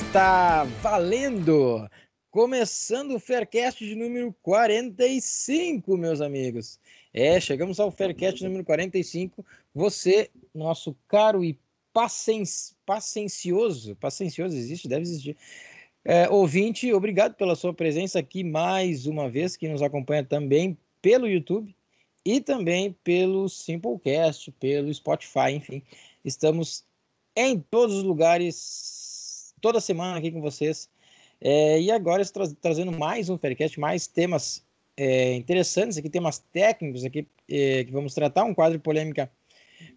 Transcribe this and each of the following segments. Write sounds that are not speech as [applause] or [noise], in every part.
Está valendo! Começando o Faircast de número 45, meus amigos. É, chegamos ao Faircast número 45. Você, nosso caro e pacien- paciencioso, paciencioso existe, deve existir. É, ouvinte, obrigado pela sua presença aqui mais uma vez, que nos acompanha também pelo YouTube e também pelo Simplecast, pelo Spotify, enfim. Estamos em todos os lugares, toda semana aqui com vocês. É, e agora tra trazendo mais um Faircast, mais temas é, interessantes aqui, temas técnicos aqui, é, que vamos tratar, um quadro de polêmica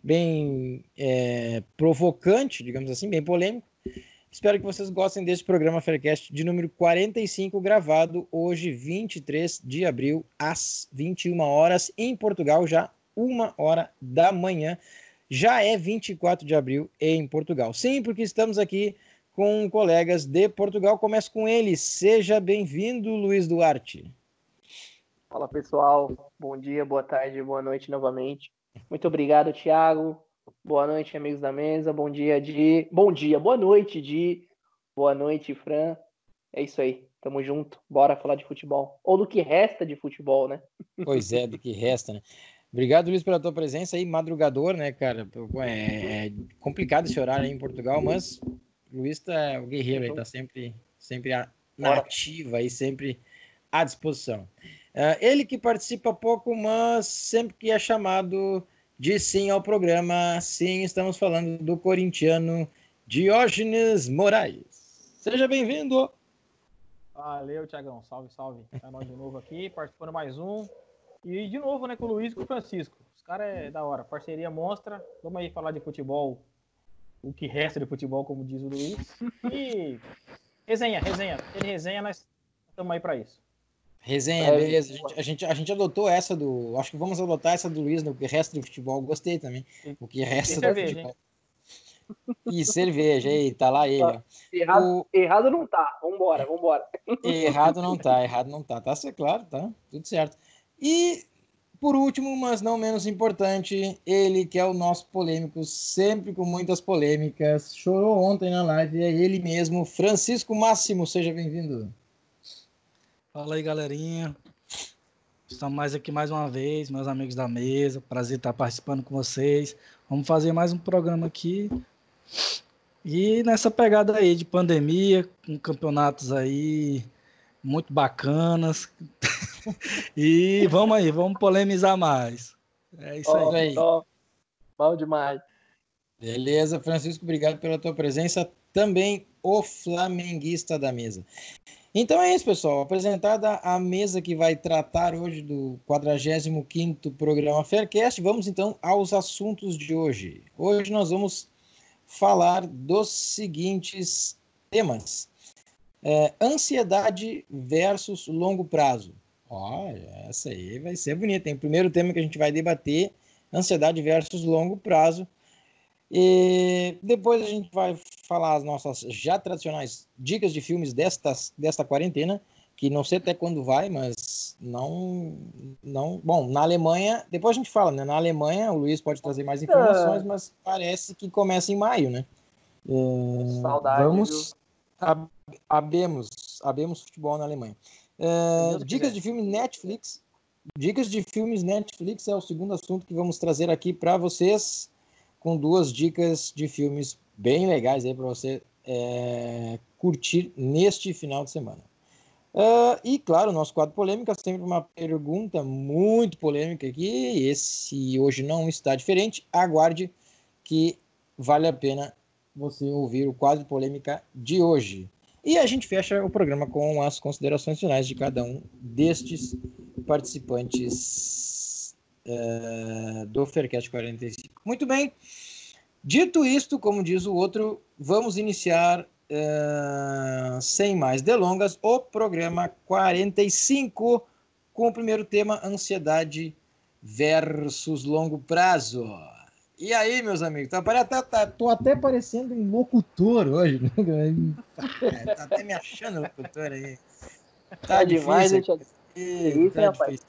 bem é, provocante, digamos assim, bem polêmico. Espero que vocês gostem desse programa Faircast de número 45, gravado hoje, 23 de abril, às 21 horas, em Portugal, já uma hora da manhã. Já é 24 de abril em Portugal. Sim, porque estamos aqui com colegas de Portugal. Começo com ele. Seja bem-vindo, Luiz Duarte. Fala pessoal, bom dia, boa tarde, boa noite novamente. Muito obrigado, Thiago. Boa noite, amigos da mesa. Bom dia, Di. Bom dia, boa noite, Di. Boa noite, Fran. É isso aí, tamo junto. Bora falar de futebol. Ou do que resta de futebol, né? Pois é, do que resta, né? Obrigado, Luiz, pela tua presença aí, madrugador, né, cara? É, é complicado esse horário aí em Portugal, mas Luiz tá o guerreiro aí, tá sempre, sempre na ativa aí, sempre à disposição. Uh, ele que participa pouco, mas sempre que é chamado de sim ao programa, sim, estamos falando do corintiano Diógenes Moraes. Seja bem-vindo! Valeu, Tiagão. Salve, salve. É nós de novo aqui, participando mais um. E de novo, né, com o Luiz e com o Francisco. Os caras é da hora. Parceria monstra. Vamos aí falar de futebol. O que resta de futebol, como diz o Luiz. E resenha, resenha. Ele resenha, nós estamos aí para isso. Resenha, é, beleza. A gente, a gente, a, gente, adotou essa do. Acho que vamos adotar essa do Luiz no que resta do futebol. Gostei também. O que resta do cerveja, futebol. Hein? E cerveja, aí, tá lá ele. Errado, o... errado não tá. Vambora, vambora. Errado não tá, errado não tá. Tá ser claro, tá? Tudo certo. E por último, mas não menos importante, ele que é o nosso polêmico, sempre com muitas polêmicas, chorou ontem na live, é ele mesmo, Francisco Máximo, seja bem-vindo. Fala aí, galerinha. Estamos mais aqui mais uma vez, meus amigos da mesa. Prazer estar participando com vocês. Vamos fazer mais um programa aqui. E nessa pegada aí de pandemia, com campeonatos aí muito bacanas. [laughs] e vamos aí, vamos polemizar mais. É isso oh, aí. Oh, bom demais. Beleza, Francisco, obrigado pela tua presença. Também o flamenguista da mesa. Então é isso, pessoal. Apresentada a mesa que vai tratar hoje do 45º programa Faircast, vamos então aos assuntos de hoje. Hoje nós vamos falar dos seguintes temas. É, ansiedade versus longo prazo. Olha, essa aí vai ser bonita. Tem o primeiro tema que a gente vai debater, ansiedade versus longo prazo. E depois a gente vai falar as nossas já tradicionais dicas de filmes destas, desta quarentena, que não sei até quando vai, mas não, não. Bom, na Alemanha, depois a gente fala, né? Na Alemanha, o Luiz pode trazer mais informações, é. mas parece que começa em maio, né? É, Saudade. Vamos. Ab, abemos, abemos futebol na Alemanha. É, dicas de filmes Netflix. Dicas de filmes Netflix é o segundo assunto que vamos trazer aqui para vocês com duas dicas de filmes bem legais aí para você é, curtir neste final de semana. Uh, e claro, nosso quadro polêmica, sempre uma pergunta muito polêmica aqui. Esse hoje não está diferente. Aguarde que vale a pena você ouvir o quadro polêmica de hoje. E a gente fecha o programa com as considerações finais de cada um destes participantes uh, do Faircast 45. Muito bem. Dito isto, como diz o outro, vamos iniciar, uh, sem mais delongas, o programa 45, com o primeiro tema, ansiedade versus longo prazo. E aí, meus amigos? Tá, tá, tá, tô até parecendo um locutor hoje. Né? [laughs] tá até me achando locutor aí. Tá, tá demais, difícil. Isso, tá difícil.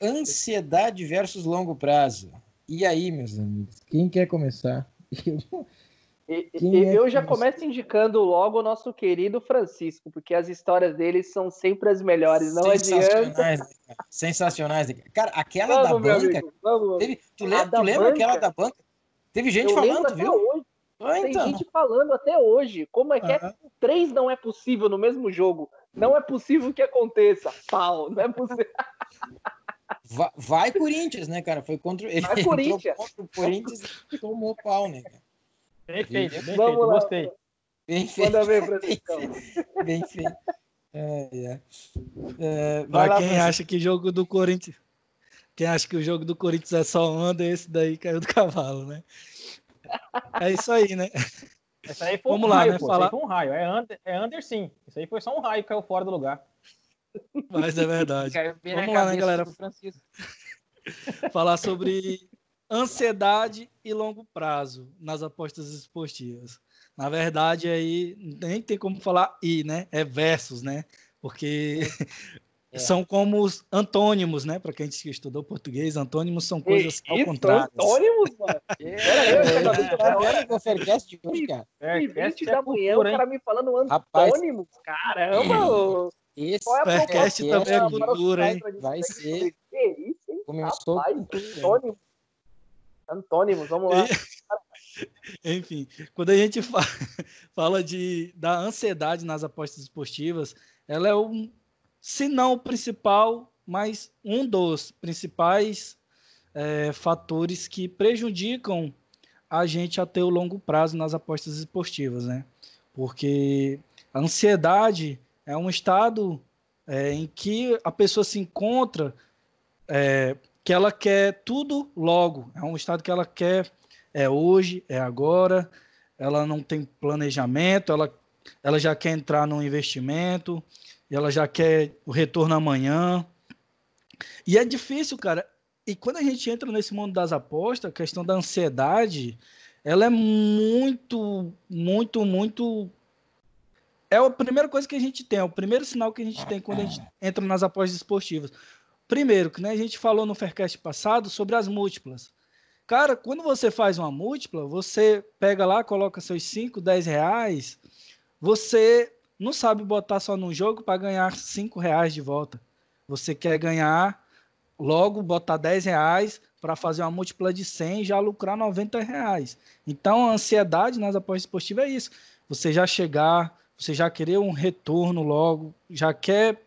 Ansiedade versus longo prazo. E aí, meus amigos, quem quer começar? [laughs] Eu, eu já começo indicando logo o nosso querido Francisco, porque as histórias dele são sempre as melhores, não adianta. Sensacionais. Cara, aquela vamos, da banca. Amigo, vamos, teve, tu, lembra, tu lembra aquela da banca? Teve gente eu falando, viu? Hoje. Ah, Tem então. gente falando até hoje. Como é que uhum. é? Três não é possível no mesmo jogo. Não é possível que aconteça. Pau, não é possível. [laughs] Vai, vai, Corinthians, né, cara? Foi contra ele. Vai [laughs] Corinthians. Contra o Corinthians e tomou pau, né, cara? Bem feito, bem Vamos feito, lá, gostei. Bem feito. Manda ver, Francisco. [laughs] Bem feito. É, é. É, vai lá, quem Francisco. acha que jogo do Corinthians. Quem acha que o jogo do Corinthians é só onda, esse daí caiu do [laughs] cavalo, né? É isso aí, né? Essa aí foi Vamos um lá, raio, né? Pô. Falar... foi um raio. É under, é under sim. Isso aí foi só um raio que caiu fora do lugar. Mas é verdade. Vamos lá, né, galera? Falar sobre ansiedade e longo prazo nas apostas esportivas. Na verdade, aí nem tem como falar i, né? É versus, né? Porque [laughs] é. são como os antônimos, né? Para quem estudou português, antônimos são coisas ao contrário. Antônimos, mano? Era o Faircast de hoje, cara. É, 20 da manhã, o cara me falando antônimos. Caramba! [laughs] Esse é Faircast também é cultura, hein? Vai ser. Que isso, hein? Começou Rapaz, antônimos. Antônimos, vamos lá. [laughs] Enfim, quando a gente [laughs] fala, de, da ansiedade nas apostas esportivas, ela é um, se não o principal, mas um dos principais é, fatores que prejudicam a gente a ter o longo prazo nas apostas esportivas, né? Porque a ansiedade é um estado é, em que a pessoa se encontra é, que ela quer tudo logo. É um estado que ela quer é hoje, é agora. Ela não tem planejamento, ela, ela já quer entrar no investimento, ela já quer o retorno amanhã. E é difícil, cara. E quando a gente entra nesse mundo das apostas, a questão da ansiedade, ela é muito, muito, muito. É a primeira coisa que a gente tem, é o primeiro sinal que a gente tem quando a gente entra nas apostas esportivas. Primeiro, que né, a gente falou no Faircast passado sobre as múltiplas. Cara, quando você faz uma múltipla, você pega lá, coloca seus 5, 10 reais, você não sabe botar só num jogo para ganhar 5 reais de volta. Você quer ganhar, logo botar 10 reais para fazer uma múltipla de 100 e já lucrar 90 reais. Então, a ansiedade nas apostas esportivas é isso. Você já chegar, você já querer um retorno logo, já quer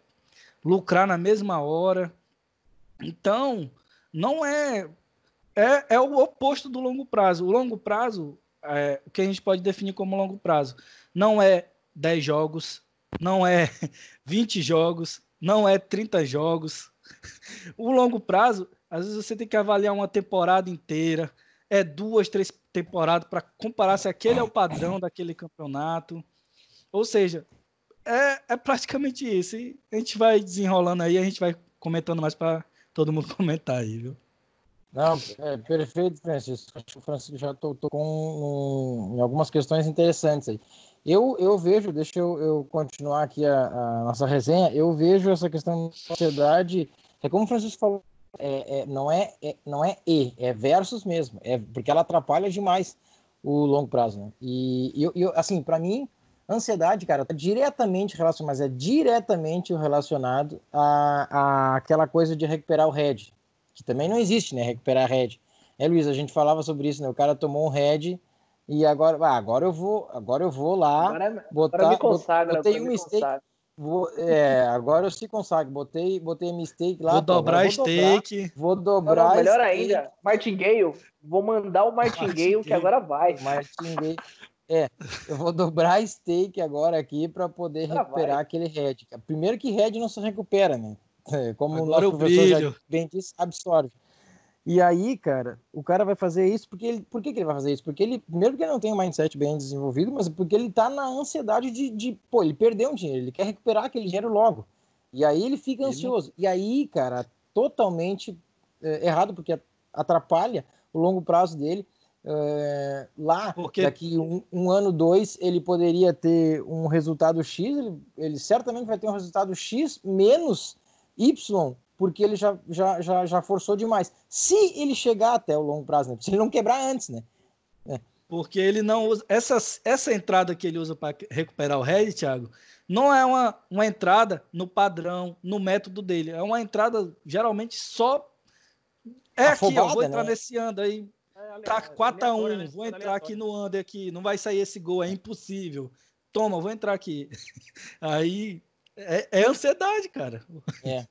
lucrar na mesma hora. Então, não é, é. É o oposto do longo prazo. O longo prazo, é, o que a gente pode definir como longo prazo, não é 10 jogos, não é [laughs] 20 jogos, não é 30 jogos. O longo prazo, às vezes você tem que avaliar uma temporada inteira, é duas, três temporadas para comparar se aquele é o padrão daquele campeonato. Ou seja, é, é praticamente isso. E a gente vai desenrolando aí, a gente vai comentando mais para todo mundo [laughs] comentar aí, viu? Não, é perfeito, Francisco. Acho que o Francisco já tocou em algumas questões interessantes aí. Eu, eu vejo, deixa eu, eu continuar aqui a, a, nossa resenha, eu vejo essa questão da sociedade, é como o Francisco falou, é, é, não, é, é, não é e, é versus mesmo, é porque ela atrapalha demais o longo prazo, né? E eu, eu assim, para mim, Ansiedade, cara, tá diretamente relacionado, mas é diretamente relacionado a, a aquela coisa de recuperar o head, que também não existe, né? Recuperar head. É, Luiz, a gente falava sobre isso, né? O cara tomou um head e agora, ah, agora eu vou, agora eu vou lá agora, botar, agora me consagra, botei um mistake. Vou, é, agora eu se consagro. Botei, botei mistake lá. Vou dobrar vou stake. vou dobrar. Não, não, melhor steak. ainda, Martingale. Vou mandar o Martingale que agora vai. Martingale. É, eu vou dobrar stake agora aqui para poder ah, recuperar vai. aquele head. Primeiro que head não se recupera, né? É, como agora o nosso professor brilho. já bem disse, absorve. E aí, cara, o cara vai fazer isso porque ele. Por que, que ele vai fazer isso? Porque ele. Primeiro porque ele não tem um mindset bem desenvolvido, mas porque ele tá na ansiedade de, de pô, ele perdeu um dinheiro, ele quer recuperar aquele dinheiro logo. E aí ele fica ansioso. E aí, cara, totalmente é, errado, porque atrapalha o longo prazo dele. É, lá, Porque... daqui um, um, ano, dois, ele poderia ter um resultado X, ele, ele, certamente vai ter um resultado X menos Y, porque ele já, já, já, já forçou demais. Se ele chegar até o longo prazo, né? Se ele não quebrar antes, né? É. Porque ele não usa. Essa, essa entrada que ele usa para recuperar o head, Thiago, não é uma, uma entrada no padrão, no método dele. É uma entrada geralmente só. É Afobada, aqui, ó, vou entrar né? nesse ando aí. Tá 4x1, né? vou entrar aqui no under aqui, não vai sair esse gol, é impossível. Toma, vou entrar aqui. [laughs] Aí é, é ansiedade, cara. É.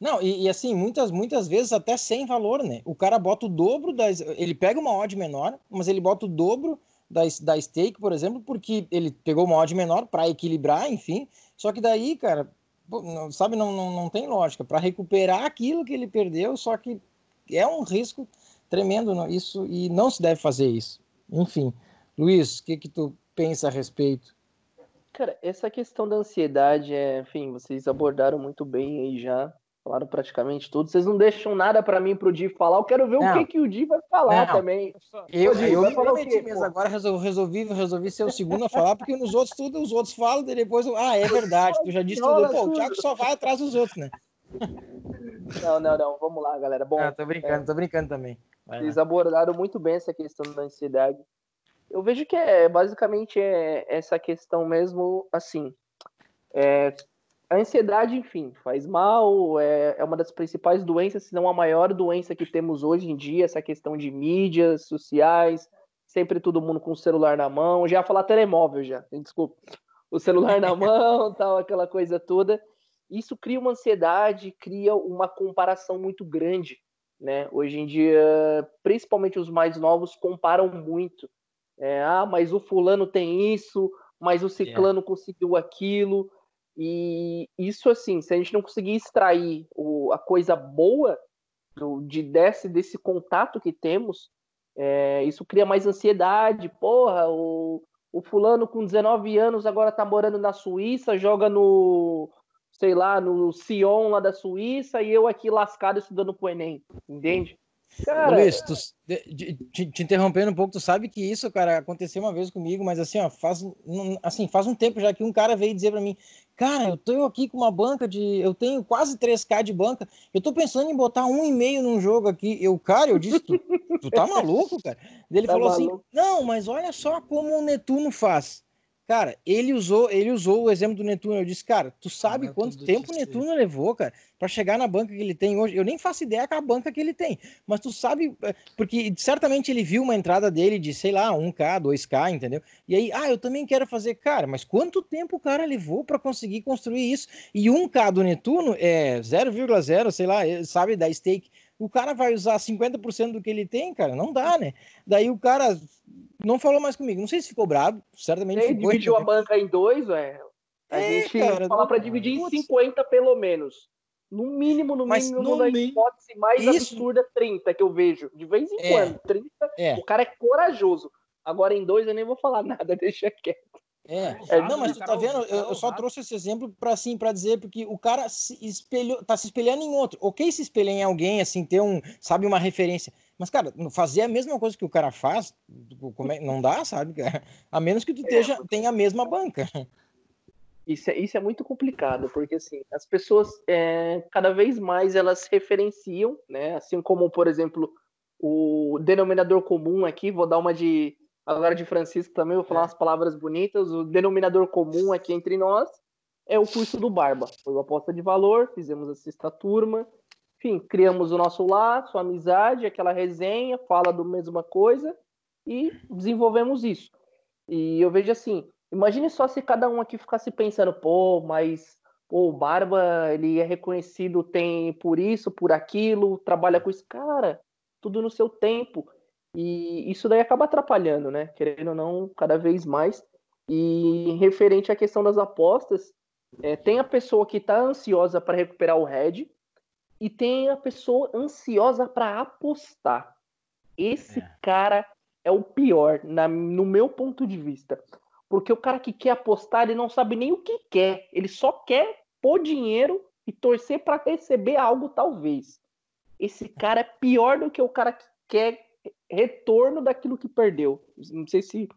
Não, e, e, assim, muitas, muitas vezes até sem valor, né? O cara bota o dobro das. Ele pega uma odd menor, mas ele bota o dobro da, da stake, por exemplo, porque ele pegou uma odd menor para equilibrar, enfim. Só que daí, cara, sabe, não, não, não tem lógica. Para recuperar aquilo que ele perdeu, só que é um risco tremendo não, isso e não se deve fazer isso. Enfim, Luiz, o que, que tu pensa a respeito? Cara, essa questão da ansiedade, é, enfim, vocês abordaram muito bem aí já. Falaram praticamente tudo. Vocês não deixam nada para mim pro Di falar. Eu quero ver não. o que, que o Di vai falar não. também. Eu, Di, eu, eu prometi mesmo. Agora resolvi, resolvi ser o segundo a falar, porque nos outros tudo os outros falam e depois. Ah, é verdade. Tu já disse tudo. Pô, o Thiago só vai atrás dos outros, né? Não, não, não. Vamos lá, galera. Bom, tô brincando, é, tô brincando também. Lá. abordaram muito bem essa questão da ansiedade. Eu vejo que é basicamente é essa questão mesmo, assim. É, a ansiedade, enfim, faz mal, é, é uma das principais doenças, se não a maior doença que temos hoje em dia, essa questão de mídias sociais, sempre todo mundo com o celular na mão, já ia falar telemóvel já, desculpa, o celular na [laughs] mão, tal, aquela coisa toda. Isso cria uma ansiedade, cria uma comparação muito grande, né? Hoje em dia, principalmente os mais novos comparam muito. É, ah, mas o fulano tem isso, mas o ciclano yeah. conseguiu aquilo. E isso, assim, se a gente não conseguir extrair o, a coisa boa do, de desse, desse contato que temos, é, isso cria mais ansiedade. Porra, o, o fulano com 19 anos agora tá morando na Suíça, joga no, sei lá, no Sion lá da Suíça e eu aqui lascado estudando pro Enem, entende? Cara, Luiz, tu, te, te, interrompendo um pouco, tu sabe que isso, cara, aconteceu uma vez comigo, mas assim, ó, faz, assim, faz um tempo já que um cara veio dizer para mim, cara, eu tô aqui com uma banca de, eu tenho quase 3k de banca, eu tô pensando em botar um e meio num jogo aqui, eu, cara, eu disse, tu, tu tá maluco, cara? Ele tá falou assim, maluco. assim, não, mas olha só como o Netuno faz. Cara, ele usou, ele usou o exemplo do Netuno. Eu disse, cara, tu sabe ah, quanto tempo o Netuno levou, cara, para chegar na banca que ele tem hoje? Eu nem faço ideia com a banca que ele tem, mas tu sabe, é, porque certamente ele viu uma entrada dele de, sei lá, 1K, 2K, entendeu? E aí, ah, eu também quero fazer, cara, mas quanto tempo o cara levou para conseguir construir isso? E 1K do Netuno é 0,0, sei lá, sabe, da stake o cara vai usar 50% do que ele tem, cara, não dá, né? Daí o cara não falou mais comigo. Não sei se ficou bravo, certamente Ele ficou. dividiu a banca em dois, ué. A é, gente cara, fala para dividir em 50 pelo menos. No mínimo, no Mas mínimo, no hipótese mais isso... absurda, 30 que eu vejo. De vez em é. quando, 30. É. O cara é corajoso. Agora em dois eu nem vou falar [laughs] nada, deixa quieto. É, é não, mas tu tá vendo? Eu, eu só trouxe esse exemplo para assim, para dizer porque o cara se espelhou, tá se espelhando em outro. OK se espelhar em alguém assim, ter um, sabe, uma referência. Mas cara, fazer a mesma coisa que o cara faz, é, não dá, sabe, cara? A menos que tu esteja, é, tenha a mesma banca. Isso é, isso é muito complicado, porque assim, as pessoas é, cada vez mais elas referenciam, né? Assim como, por exemplo, o denominador comum aqui, vou dar uma de agora de Francisco também, vou falar é. umas palavras bonitas. O denominador comum aqui entre nós é o curso do Barba. Foi uma aposta de valor, fizemos a sexta turma. Enfim, criamos o nosso laço, amizade, aquela resenha, fala do mesma coisa e desenvolvemos isso. E eu vejo assim, imagine só se cada um aqui ficasse pensando, pô, mas pô, o Barba, ele é reconhecido tem por isso, por aquilo, trabalha com isso. Cara, tudo no seu tempo. E isso daí acaba atrapalhando, né? Querendo ou não, cada vez mais. E referente à questão das apostas, é, tem a pessoa que está ansiosa para recuperar o head e tem a pessoa ansiosa para apostar. Esse é. cara é o pior, na, no meu ponto de vista. Porque o cara que quer apostar, ele não sabe nem o que quer. Ele só quer pôr dinheiro e torcer para receber algo, talvez. Esse cara é pior do que o cara que quer retorno daquilo que perdeu. Não sei se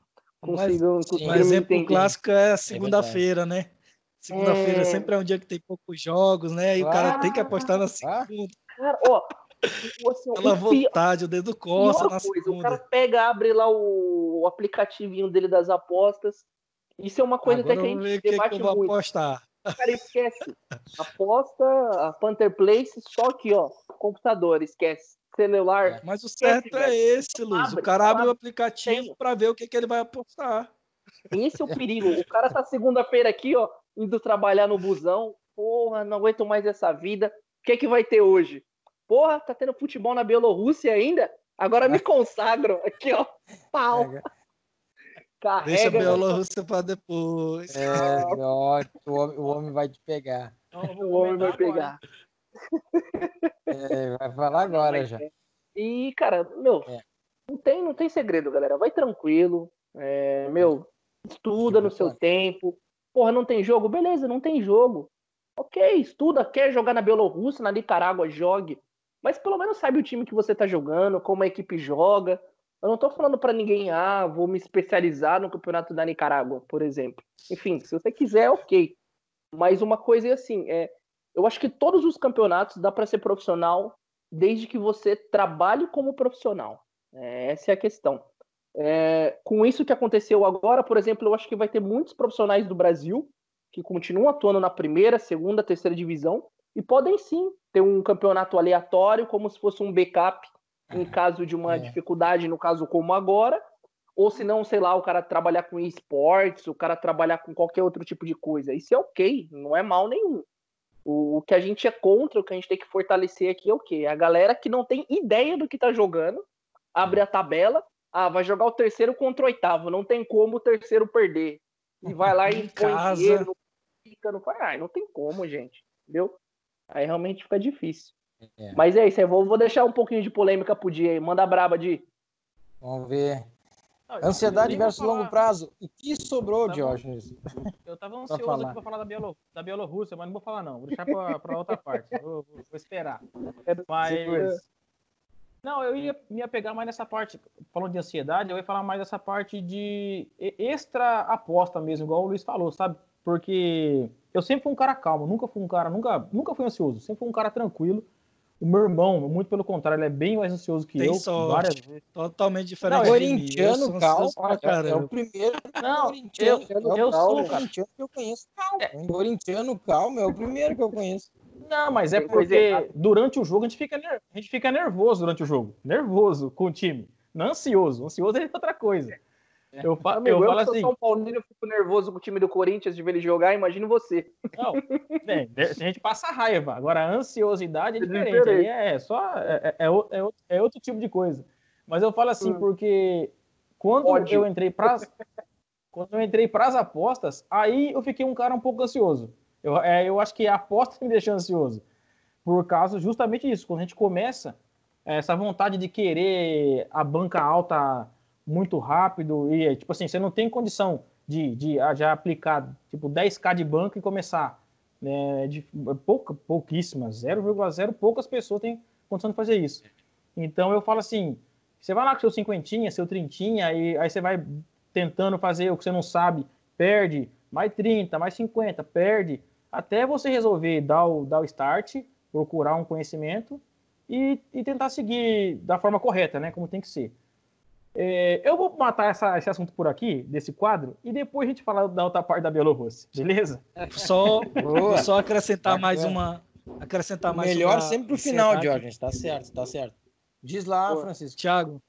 consigam. Um exemplo clássico é a é segunda-feira, é né? Segunda-feira é... sempre é um dia que tem poucos jogos, né? E ah, o cara tem que apostar na segunda. Cara, ó, Assim, Pela vontade, o dedo coça na coisa, O cara pega, abre lá o, o aplicativinho dele das apostas. Isso é uma coisa Agora até que a gente que debate que eu vou muito. apostar. Cara, esquece. Aposta a Panther Place só aqui, ó. Computador, esquece. Celular. É, mas o certo esquece, é esse, Luiz. Abre, o cara abre o aplicativo para ver o que, que ele vai apostar. Esse é o perigo. O cara tá segunda-feira aqui, ó, indo trabalhar no busão. Porra, não aguento mais essa vida. O que é que vai ter hoje? Porra, tá tendo futebol na Bielorrússia ainda? Agora me [laughs] consagro. Aqui, ó. Pau. Carrega. Deixa a Bielorrússia para depois. É, ó, o, homem, o homem vai te pegar. O homem vai pegar. [laughs] É, vai falar agora já. E, cara, meu, é. não, tem, não tem segredo, galera. Vai tranquilo. É, meu, estuda no seu tempo. Porra, não tem jogo? Beleza, não tem jogo. Ok, estuda, quer jogar na Bielorrússia, na Nicarágua, jogue. Mas pelo menos sabe o time que você tá jogando, como a equipe joga. Eu não tô falando para ninguém, ah, vou me especializar no campeonato da Nicarágua, por exemplo. Enfim, se você quiser, ok. Mas uma coisa é assim, é, eu acho que todos os campeonatos dá para ser profissional desde que você trabalhe como profissional. É, essa é a questão. É, com isso que aconteceu agora, por exemplo, eu acho que vai ter muitos profissionais do Brasil que continuam atuando na primeira, segunda, terceira divisão e podem sim ter um campeonato aleatório, como se fosse um backup em é, caso de uma é. dificuldade, no caso como agora, ou se não, sei lá, o cara trabalhar com esportes, o cara trabalhar com qualquer outro tipo de coisa. Isso é ok, não é mal nenhum. O, o, que a gente é contra, o que a gente tem que fortalecer aqui é o quê? A galera que não tem ideia do que tá jogando, abre a tabela, ah, vai jogar o terceiro contra o oitavo, não tem como o terceiro perder. E vai lá e [laughs] põe casa. dinheiro, não fica, não faz. Ai, não tem como, gente. Entendeu? Aí realmente fica difícil. É. Mas é isso, eu vou, vou deixar um pouquinho de polêmica pro dia aí. Manda braba, Di. Vamos ver. Não, Ansiedade versus falar... longo prazo. O que sobrou, Diógenes? Eu tava [laughs] ansioso falar. aqui pra falar da, Bielo, da Bielorrússia, mas não vou falar não. Vou deixar pra, pra outra parte. Vou, vou, vou esperar. Mas não, eu ia me apegar mais nessa parte, falando de ansiedade, eu ia falar mais dessa parte de extra aposta mesmo, igual o Luiz falou, sabe? Porque eu sempre fui um cara calmo, nunca fui um cara, nunca, nunca fui ansioso, sempre fui um cara tranquilo. O meu irmão, muito pelo contrário, ele é bem mais ansioso que Tem eu. Sorte. Várias vezes. Totalmente diferente. Não, corintiano, calmo, cara, é o primeiro não, eu, eu, sou o corintiano que eu conheço calmo. É. Corintiano calmo é o primeiro que eu conheço. Não, mas é porque durante o jogo a gente, fica, a gente fica nervoso durante o jogo. Nervoso com o time. Não ansioso. Ansioso é outra coisa. É. Eu, falo, Amigo, eu, eu falo assim. São Paulino, eu fico nervoso com o time do Corinthians de ver ele jogar, imagino você. Não, é, a gente passa raiva. Agora, a ansiosidade é, é diferente. Aí é só. É, é, é, é, outro tipo de coisa. Mas eu falo assim, hum. porque quando Ódio. eu entrei para quando eu entrei para as apostas, aí eu fiquei um cara um pouco ansioso. Eu, é, eu acho que a aposta me deixa ansioso. Por causa justamente disso. Quando a gente começa, essa vontade de querer a banca alta muito rápido e, tipo assim, você não tem condição de, de já aplicar, tipo, 10k de banca e começar. Né, de, pouca, pouquíssimas, 0,0 poucas pessoas têm condição de fazer isso. Então eu falo assim, você vai lá com seu cinquentinha, seu trintinha, e aí você vai tentando fazer o que você não sabe, perde, mais 30, mais 50, perde, até você resolver dar o, dar o start, procurar um conhecimento e, e tentar seguir da forma correta, né? Como tem que ser. É, eu vou matar essa, esse assunto por aqui, desse quadro, e depois a gente fala da outra parte da Bielorrússia, beleza? Só, só acrescentar mais uma. Acrescentar mais Melhor uma sempre pro final, Jorge. Tá certo, tá certo. Diz lá, Boa. Francisco. Thiago.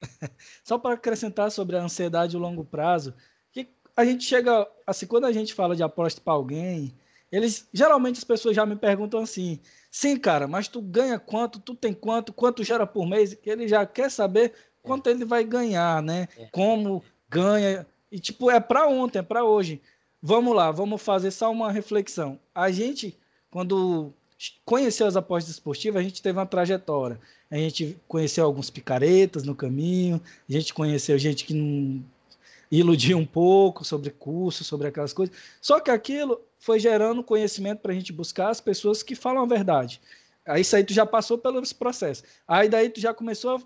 [laughs] Só para acrescentar sobre a ansiedade e o longo prazo, que a gente chega, assim, quando a gente fala de aposta para alguém, eles geralmente as pessoas já me perguntam assim: "Sim, cara, mas tu ganha quanto? Tu tem quanto? Quanto gera por mês?" Ele já quer saber quanto ele vai ganhar, né? É. Como ganha e tipo é para ontem, é para hoje. Vamos lá, vamos fazer só uma reflexão. A gente quando conheceu as apostas esportivas, a gente teve uma trajetória. A gente conheceu alguns picaretas no caminho, a gente conheceu gente que não iludia um pouco sobre curso, sobre aquelas coisas. Só que aquilo foi gerando conhecimento para a gente buscar as pessoas que falam a verdade. Aí isso aí tu já passou pelo processo. Aí daí tu já começou a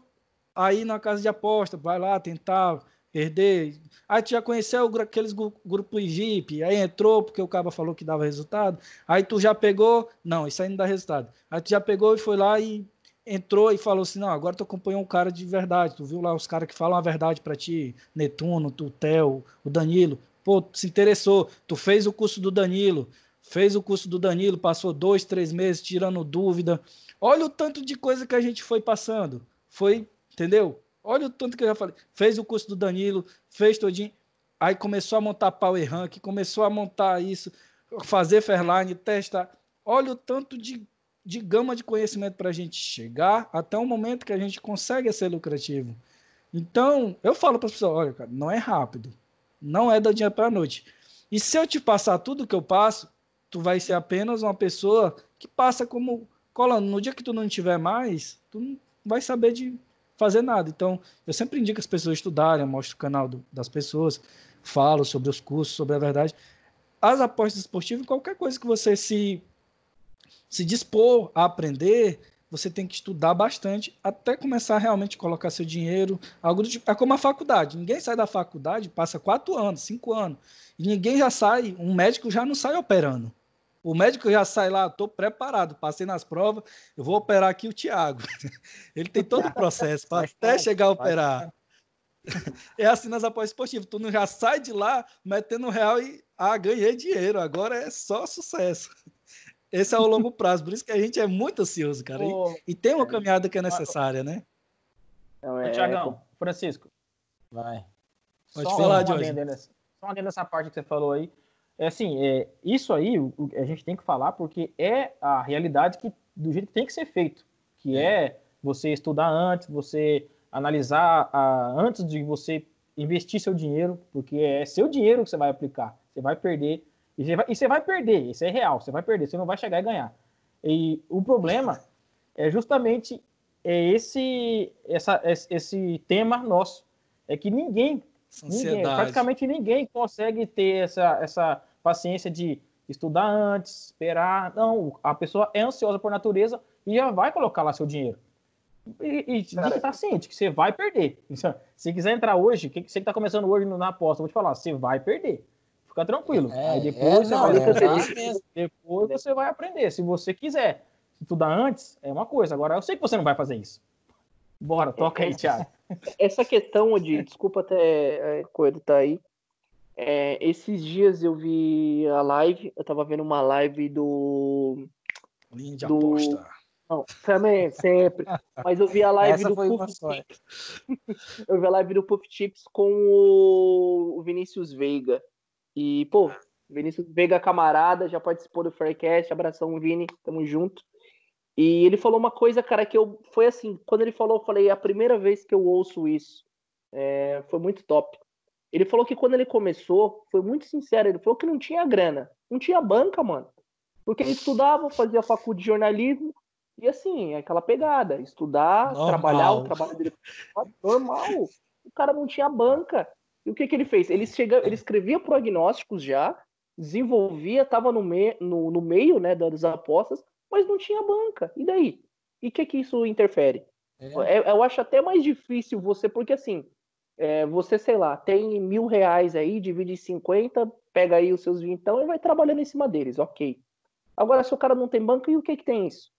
ir na casa de aposta, vai lá tentar perder. Aí tu já conheceu aqueles grupos Jeep, aí entrou porque o cara falou que dava resultado. Aí tu já pegou, não, isso aí não dá resultado. Aí tu já pegou e foi lá e entrou e falou assim: não, agora tu acompanhou um cara de verdade. Tu viu lá os caras que falam a verdade para ti, Netuno, tu, Theo, o Danilo. Pô, se interessou, tu fez o curso do Danilo, fez o curso do Danilo, passou dois, três meses tirando dúvida. Olha o tanto de coisa que a gente foi passando. Foi, entendeu? Olha o tanto que eu já falei. Fez o curso do Danilo, fez todinho. Aí começou a montar Power Rank, começou a montar isso, fazer Fairline, testar. Olha o tanto de de gama de conhecimento para a gente chegar até o momento que a gente consegue ser lucrativo. Então, eu falo para as pessoas: olha, cara, não é rápido, não é da dia para a noite. E se eu te passar tudo que eu passo, tu vai ser apenas uma pessoa que passa como colando. No dia que tu não tiver mais, tu não vai saber de fazer nada. Então, eu sempre indico as pessoas estudarem, mostro o canal do, das pessoas, falo sobre os cursos, sobre a verdade. As apostas esportivas, qualquer coisa que você se se dispor a aprender, você tem que estudar bastante até começar a realmente colocar seu dinheiro. Algo tipo, é como a faculdade. Ninguém sai da faculdade, passa quatro anos, cinco anos, e ninguém já sai, um médico já não sai operando. O médico já sai lá, estou preparado, passei nas provas, eu vou operar aqui o Tiago. [laughs] Ele tem todo o processo para até chegar a operar. [laughs] É assim nas apostas esportivas. Tu não já sai de lá metendo real e ah, ganhei dinheiro, agora é só sucesso. [laughs] Esse é o longo prazo, por isso que a gente é muito ansioso, cara. E, e tem uma caminhada que é necessária, né? Não, é... Tiagão, Francisco. Vai. Pode só falar, de hoje. Nessa, só uma nessa parte que você falou aí. É assim, é, isso aí a gente tem que falar porque é a realidade que, do jeito que tem que ser feito. Que é, é você estudar antes, você analisar a, antes de você investir seu dinheiro, porque é seu dinheiro que você vai aplicar. Você vai perder e você, vai, e você vai perder, isso é real, você vai perder, você não vai chegar e ganhar. E o problema é justamente é esse, essa, esse tema nosso. É que ninguém, ninguém, praticamente ninguém consegue ter essa, essa paciência de estudar antes, esperar. Não, a pessoa é ansiosa por natureza e já vai colocar lá seu dinheiro. E, e que estar ciente que você vai perder. [laughs] Se quiser entrar hoje, que você que está começando hoje na aposta, eu vou te falar, você vai perder fica tranquilo. É, Aí depois, é, você, não, vai é depois você vai aprender. Se você quiser estudar antes, é uma coisa. Agora, eu sei que você não vai fazer isso. Bora, toca aí, Thiago. Essa questão de, desculpa até é, Coelho tá aí. É, esses dias eu vi a live, eu tava vendo uma live do. Linha de do... aposta. Não, também, sempre. Mas eu vi a live Essa do Puff Chips. [laughs] eu vi a live do Puff Chips com o Vinícius Veiga. E, pô, Vinícius Veiga, camarada, já participou do Faircast. Abração, Vini, tamo junto. E ele falou uma coisa, cara, que eu. Foi assim, quando ele falou, eu falei, é a primeira vez que eu ouço isso. É, foi muito top. Ele falou que quando ele começou, foi muito sincero, ele falou que não tinha grana, não tinha banca, mano. Porque ele estudava, fazia faculdade de jornalismo, e assim, aquela pegada, estudar, normal. trabalhar, o trabalho dele normal. O cara não tinha banca. E o que, que ele fez? Ele, chega, ele escrevia prognósticos já, desenvolvia, estava no, me, no, no meio né, das apostas, mas não tinha banca. E daí? E o que, que isso interfere? É. É, eu acho até mais difícil você, porque assim, é, você, sei lá, tem mil reais aí, divide em 50, pega aí os seus vintão e vai trabalhando em cima deles, ok. Agora, se o cara não tem banca, e o que, que tem isso?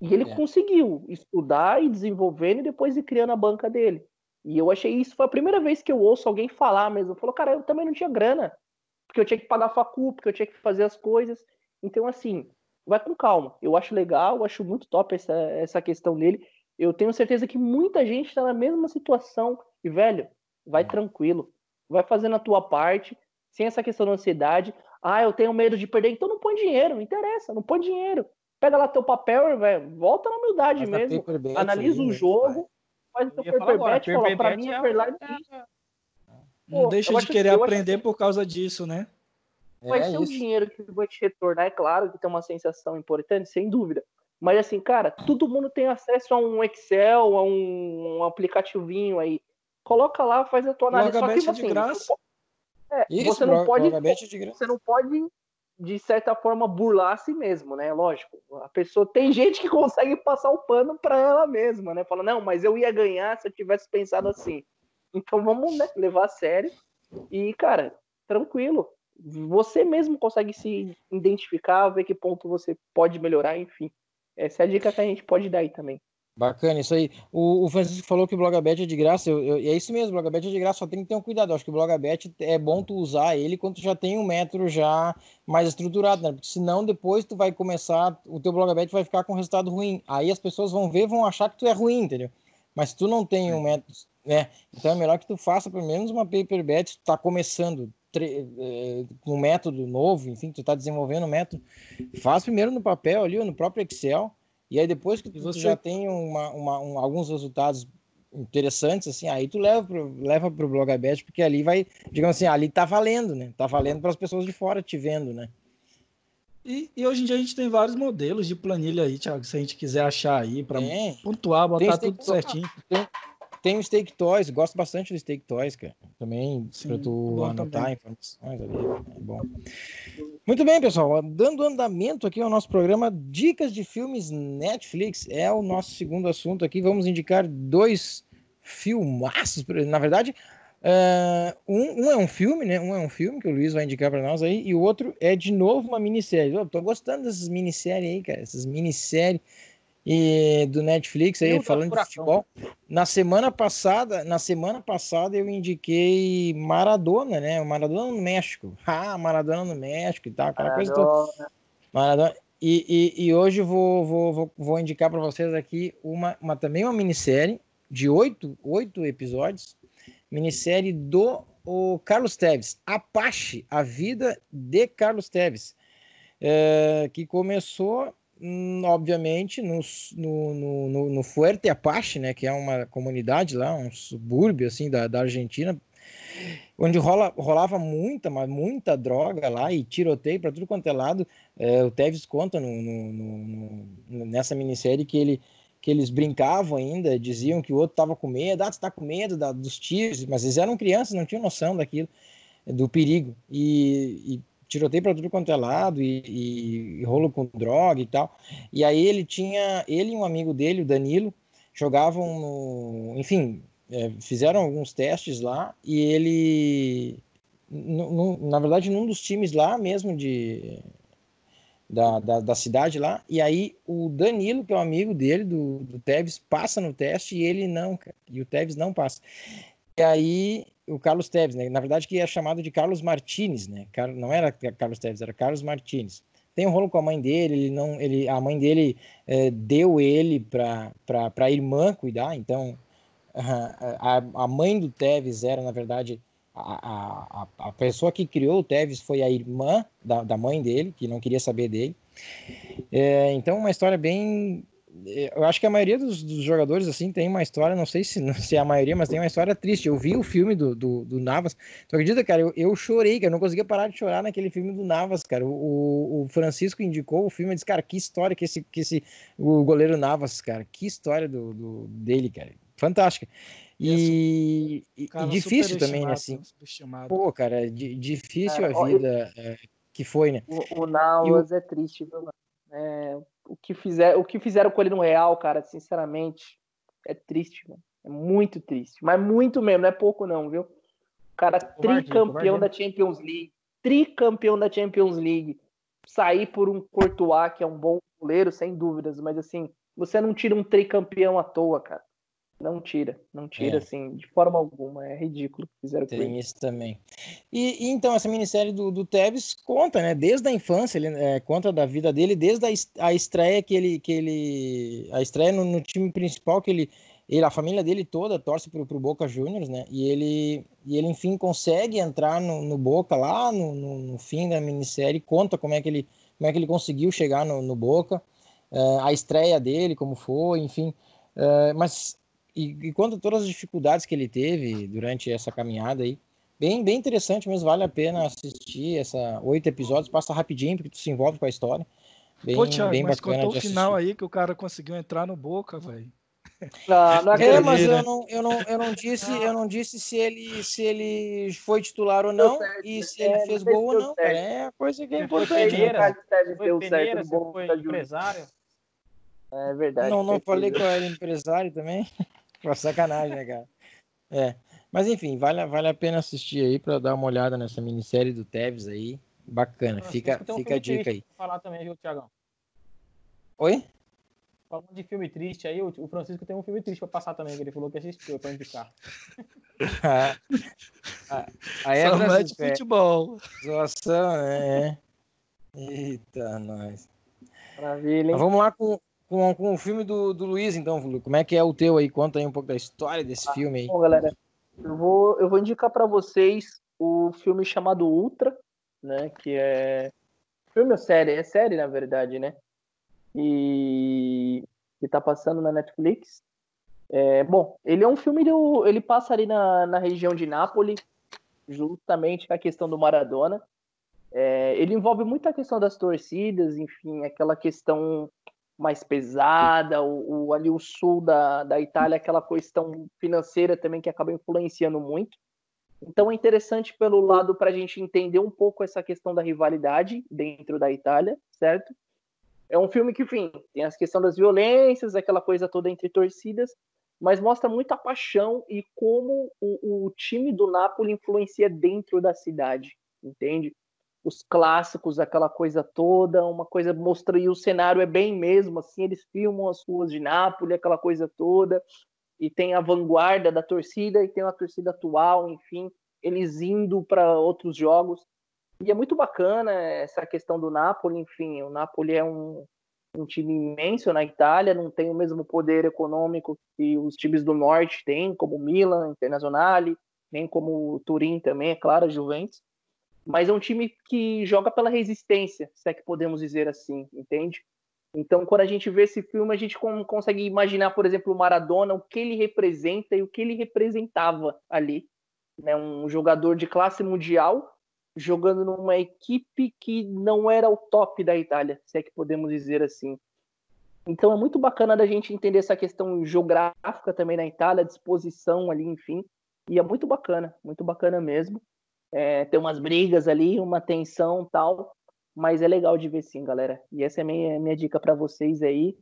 E ele é. conseguiu estudar e desenvolvendo e depois ir criando a banca dele. E eu achei isso, foi a primeira vez que eu ouço alguém falar mesmo. Falou, cara, eu também não tinha grana. Porque eu tinha que pagar a facu, porque eu tinha que fazer as coisas. Então, assim, vai com calma. Eu acho legal, eu acho muito top essa, essa questão dele. Eu tenho certeza que muita gente está na mesma situação. E, velho, vai é. tranquilo. Vai fazendo a tua parte, sem essa questão da ansiedade. Ah, eu tenho medo de perder, então não põe dinheiro, não interessa, não põe dinheiro. Pega lá teu papel, velho, volta na humildade Mas mesmo. Analisa o jogo, faz o teu paperbet, fala, pra mim, é, é... Não deixa de querer aprender por causa disso, né? Vai é ser o dinheiro que vai te retornar, é claro que tem uma sensação importante, sem dúvida. Mas assim, cara, todo mundo tem acesso a um Excel, a um, um aplicativinho aí. Coloca lá, faz a tua análise. Só que, assim, de graça. É, Isso, você não pode. Você não pode de certa forma, burlar a si mesmo, né? Lógico, a pessoa tem gente que consegue passar o pano para ela mesma, né? Fala, não, mas eu ia ganhar se eu tivesse pensado assim. Então vamos né, levar a sério e, cara, tranquilo. Você mesmo consegue se identificar, ver que ponto você pode melhorar, enfim. Essa é a dica que a gente pode dar aí também. Bacana, isso aí. O, o, Francisco falou que o Blogabet é de graça. Eu, eu, é isso mesmo, o Blogabet é de graça, só tem que ter um cuidado. Eu acho que o Blogabet é bom tu usar ele quando tu já tem um método já mais estruturado, né? Porque senão depois tu vai começar, o teu Blogabet vai ficar com resultado ruim. Aí as pessoas vão ver, vão achar que tu é ruim, entendeu? Mas se tu não tem um método, né? Então é melhor que tu faça pelo menos uma paperbet, se tu tá começando é, com um método novo, enfim, tu tá desenvolvendo um método, faz primeiro no papel ali, ou no próprio Excel e aí depois que tu você... já tem uma, uma, um, alguns resultados interessantes, assim, aí tu leva pro, leva pro Blogabet, porque ali vai, digamos assim, ali tá valendo, né? Tá valendo para as pessoas de fora te vendo, né? E, e, hoje em dia a gente tem vários modelos de planilha aí, Thiago, se a gente quiser achar aí para pontuar, botar tudo certinho. Tem, tem o Stake Toys, gosto bastante do Stake Toys, cara. Também, para tu é anotar também. informações ali, é bom. Muito bem, pessoal. Dando andamento aqui ao nosso programa Dicas de Filmes Netflix, é o nosso segundo assunto aqui. Vamos indicar dois filmaços, na verdade, Uh, um, um, é um filme, né? Um é um filme que o Luiz vai indicar para nós aí, e o outro é de novo uma minissérie. Eu tô gostando dessas minisséries aí, cara. Essas minisséries e do Netflix aí falando de futebol. Na semana passada, na semana passada eu indiquei Maradona, né? O Maradona no México. [laughs] Ah, Maradona no México e tal, aquela Maradona. coisa toda. Maradona. E, e, e hoje vou, vou, vou, vou indicar para vocês aqui uma, uma também uma minissérie de oito, oito episódios, minissérie do o Carlos Teves, Apache, a vida de Carlos Teves, é, que começou obviamente, no, no, no, no Fuerte Apache, né, que é uma comunidade lá, um subúrbio assim da, da Argentina, onde rola, rolava muita, mas muita droga lá e tiroteio para tudo quanto é lado. É, o Tevez conta no, no, no, nessa minissérie que ele que eles brincavam ainda, diziam que o outro estava com medo, ah, você está com medo da, dos tiros, mas eles eram crianças, não tinham noção daquilo, do perigo. E, e tiroteio para tudo quanto é lado e, e, e, rolo com droga e tal. E aí ele tinha, ele e um amigo dele, o Danilo, jogavam no, enfim, é, fizeram alguns testes lá e ele, no, no, na verdade, num dos times lá mesmo de da, da, da, cidade lá, e aí o Danilo, que é um amigo dele, do, do Tevez, passa no teste e ele não, e o Tevez não passa. E aí o Carlos Teves, né? Na verdade, que é chamado de Carlos Martinez, né? Não era Carlos Teves, era Carlos Martinez. Tem um rolo com a mãe dele, ele não, ele, a mãe dele é, deu ele para a irmã cuidar, então a, a, mãe do Teves era, na verdade, a, a, a pessoa que criou o Teves foi a irmã da, da mãe dele, que não queria saber dele. É, então, uma história bem, eu acho que a maioria dos, dos, jogadores assim tem uma história, não sei se, [laughs] se é a maioria, mas tem uma história triste. Eu vi o filme do, do, do Navas, tu acredita, cara? Eu, eu chorei, cara, eu não conseguia parar de chorar naquele filme do Navas, cara. O, o Francisco indicou o filme e disse, cara, que história que esse, que esse o goleiro Navas, cara, que história do, do dele, cara, fantástica. E, e, e difícil também, né, assim. Pô, cara, difícil é, a vida é, que foi, né? O, o Navas o... é triste, viu, mano? É, o que, fizer, o que fizeram com ele no Real, cara, sinceramente, é triste, mano. É muito triste. Mas muito mesmo, não é pouco não, viu? O cara tricampeão da Champions League. Tricampeão da Champions League. Sair por um Courtois, que é um bom goleiro, sem dúvidas. Mas assim, você não tira um tricampeão à toa, cara. Não tira, não tira, é. assim, de forma alguma. É ridículo que fizeram Tem com isso também. E, e, então, essa minissérie do, do Tevez conta, né? Desde a infância, ele é, conta da vida dele, desde a, a estreia que ele. Que ele a estreia no, no time principal que ele, ele, a família dele toda torce pro, pro Boca Juniors, né? E ele, e ele enfim, consegue entrar no, no Boca lá no, no, no, fim da minissérie, conta como é que ele, como é que ele conseguiu chegar no, no Boca, uh, a estreia dele, como foi, enfim. Uh, mas e, e conta todas as dificuldades que ele teve durante essa caminhada aí. Bem, bem interessante mesmo, vale a pena assistir essa oito episódios, passa rapidinho porque tu se envolve com a história. Bem, Pô, Thiago, bem mas contou o final aí que o cara conseguiu entrar no Boca, velho. Não, não é, mas eu não, eu não, eu não disse, eu não disse se ele, se ele foi titular ou não certo, e se ele é, fez gol ou não. É a coisa que é importante. Peneira, foi Peneira, foi empresário. É verdade. Não, não falei que eu era empresário também. [laughs] Uma sacanagem, né, cara? É. Mas enfim, vale, vale a pena assistir aí para dar uma olhada nessa minissérie do Tevez aí. Bacana. fica fica a dica aí. Falar também, viu, Tiagão? Oi? falando de filme triste aí, o, Francisco tem um filme triste pra passar também, que ele falou que assistiu pra indicar. [laughs] Ah, ah, Aí é Só é futebol. zoação, né? Eita, nós. Maravilha, hein? Mas vamos lá com, com, com o filme do, do Luiz, então. Como é que é o teu aí? Conta aí um pouco da história desse filme aí. Bom, galera, eu vou, eu vou indicar para vocês o filme chamado Ultra, né? Que é filme ou série? É série, na verdade, né? E que tá passando na Netflix. É, bom, ele é um filme do, ele passa ali na, na região de Nápoles, justamente com a questão do Maradona. É, ele envolve muito a questão das torcidas, enfim, aquela questão mais pesada, o, o- ali o sul da, da Itália, aquela questão financeira também que acaba influenciando muito. Então é interessante pelo lado para a gente entender um pouco essa questão da rivalidade dentro da Itália, certo? É um filme que, enfim, tem as questões das violências, aquela coisa toda entre torcidas, mas mostra muita paixão e como o, o time do Napoli influencia dentro da cidade, entende? Os clássicos, aquela coisa toda, uma coisa mostra e o cenário é bem mesmo, assim, eles filmam as ruas de Nápoles, aquela coisa toda, e tem a vanguarda da torcida e tem a torcida atual, enfim, eles indo para outros jogos. E é muito bacana essa questão do Napoli, enfim, o Napoli é um, um time imenso na Itália, não tem o mesmo poder econômico que os times do norte têm, como Milan, Internazionale, nem como Turim também, é claro, Juventus. Mas é um time que joga pela resistência, se é que podemos dizer assim, entende? Então, quando a gente vê esse filme, a gente con- consegue imaginar, por exemplo, o Maradona, o que ele representa e o que ele representava ali. Né? Um jogador de classe mundial jogando numa equipe que não era o top da Itália, se é que podemos dizer assim. Então é muito bacana da gente entender essa questão geográfica também na Itália, disposição ali, enfim. E é muito bacana, muito bacana mesmo. É, tem umas brigas ali, uma tensão tal, mas é legal de ver sim, galera. E essa é a minha, minha dica para vocês aí.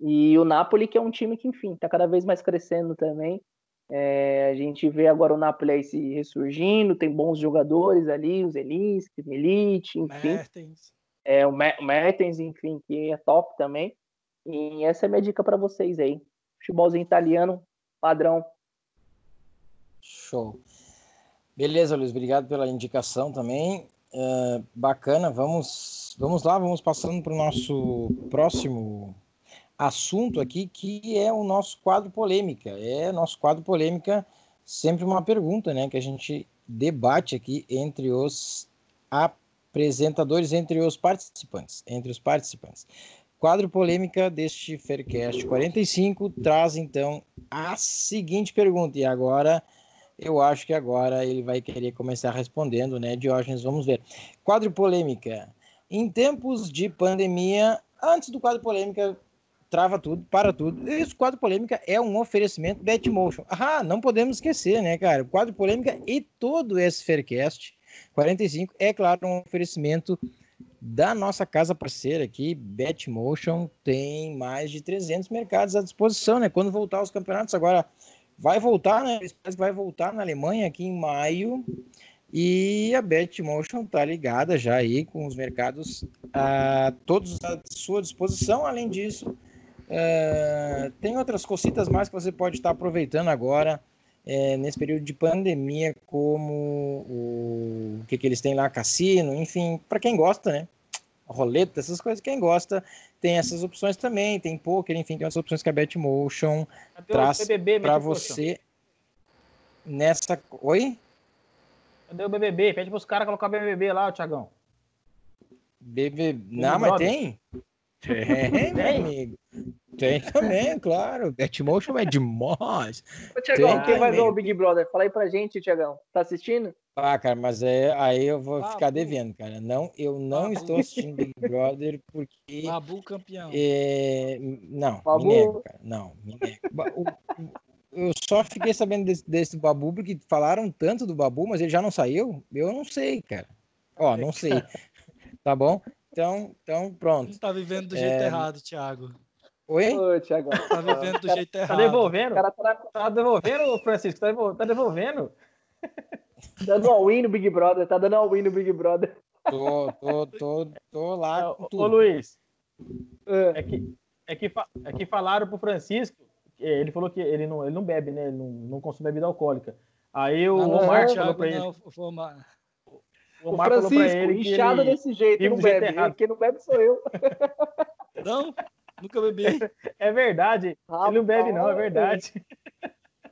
E o Napoli, que é um time que, enfim, tá cada vez mais crescendo também. É, a gente vê agora o Napoli aí se ressurgindo, tem bons jogadores ali, o Zelinski, o Milic, enfim. Mertens. É, o Mer- o Mertens, enfim, que é top também. E essa é a minha dica para vocês aí. Futebolzinho italiano, padrão. Show. Beleza, Luiz, obrigado pela indicação também. É, bacana, vamos, vamos lá, vamos passando para o nosso próximo assunto aqui, que é o nosso quadro polêmica. É nosso quadro polêmica, sempre uma pergunta, né, que a gente debate aqui entre os apresentadores, entre os participantes, entre os participantes. Quadro polêmica deste Faircast 45 traz então a seguinte pergunta, e agora eu acho que agora ele vai querer começar respondendo, né, Diógenes? Vamos ver. Quadro polêmica. Em tempos de pandemia, antes do quadro polêmica, trava tudo, para tudo. Esse quadro polêmica é um oferecimento Betmotion. Ah, não podemos esquecer, né, cara? O quadro polêmica e todo esse Faircast 45 é, claro, um oferecimento da nossa casa parceira aqui, Betmotion, tem mais de 300 mercados à disposição, né? Quando voltar os campeonatos, agora vai voltar, né? Parece que vai voltar na Alemanha aqui em maio. E a Betmotion tá ligada já aí com os mercados a todos à sua disposição. Além disso, eh, tem outras cositas mais que você pode estar aproveitando agora eh, nesse período de pandemia, como o, o que, que eles têm lá, cassino, enfim, para quem gosta, né? Roleta, essas coisas, quem gosta, tem essas opções também, tem poker, enfim, tem outras opções que a Betmotion Cadê Traz o BBB, para o você nessa. Oi? Cadê o BBB? Pede pros caras colocar BBB lá, o Thiagão. BB... Não, mas Brother. tem? Tem, meu [laughs] Tem? amigo. Tem também, [laughs] claro. Betmotion é demais. Ô, Tiagão, Tem quem vai ver também. o Big Brother? Fala aí pra gente, Tiagão. Tá assistindo? Ah, cara, mas é, aí eu vou Ah, ficar devendo, cara. Não, eu não Ah, estou assistindo Big Brother porque. [laughs] Babu campeão. é, não, Babu. me nego, cara. Não, me nego. O- o- eu só fiquei sabendo desse, desse Babu porque falaram tanto do Babu, mas ele já não saiu? Eu não sei, cara. Ó, não sei. [laughs] Tá bom? Então, então pronto. Você tá vivendo do É. jeito errado, Thiago. Oi? Ô, Tiagão. Tá vivendo do jeito Tá errado. O devolvendo? cara tá Tá devolvendo, Francisco? Tá tá devolvendo? [laughs] dando all-in no Big Brother. Tá dando all-in no Big Brother. Tô, tô, tô, tô lá com Ô, tudo. ô, Luiz, É. é que é, que, é que falaram pro Francisco, ele falou que ele não, ele não bebe, né? Ele não, não consome bebida alcoólica. Aí o Não, Omar falou pra ele. não, foi o Omar. O O Omar falou pra Francisco, ele inchado ele- desse jeito, vive não bebe. errado. Quem não bebe sou eu. Não, nunca bebi. [laughs] É verdade. Ele não bebe, não, é verdade.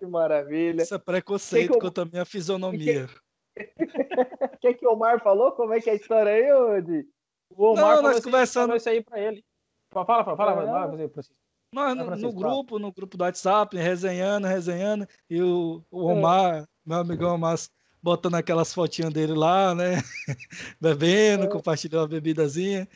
Que maravilha. Isso é preconceito Que que eu- contra a minha fisionomia. O [laughs] que, que o Omar falou? Como é que é a história aí, ô Di? O Omar Não, nós isso- conversando- falou isso aí pra ele. Fala, fala, fala, fala, fala, fala, Francisco. Nós no, no grupo, no grupo do WhatsApp, resenhando, resenhando, e o, o Omar, meu amigão Omar, botando aquelas fotinhas dele lá, né? [laughs] Bebendo, É. compartilhando uma bebidazinha.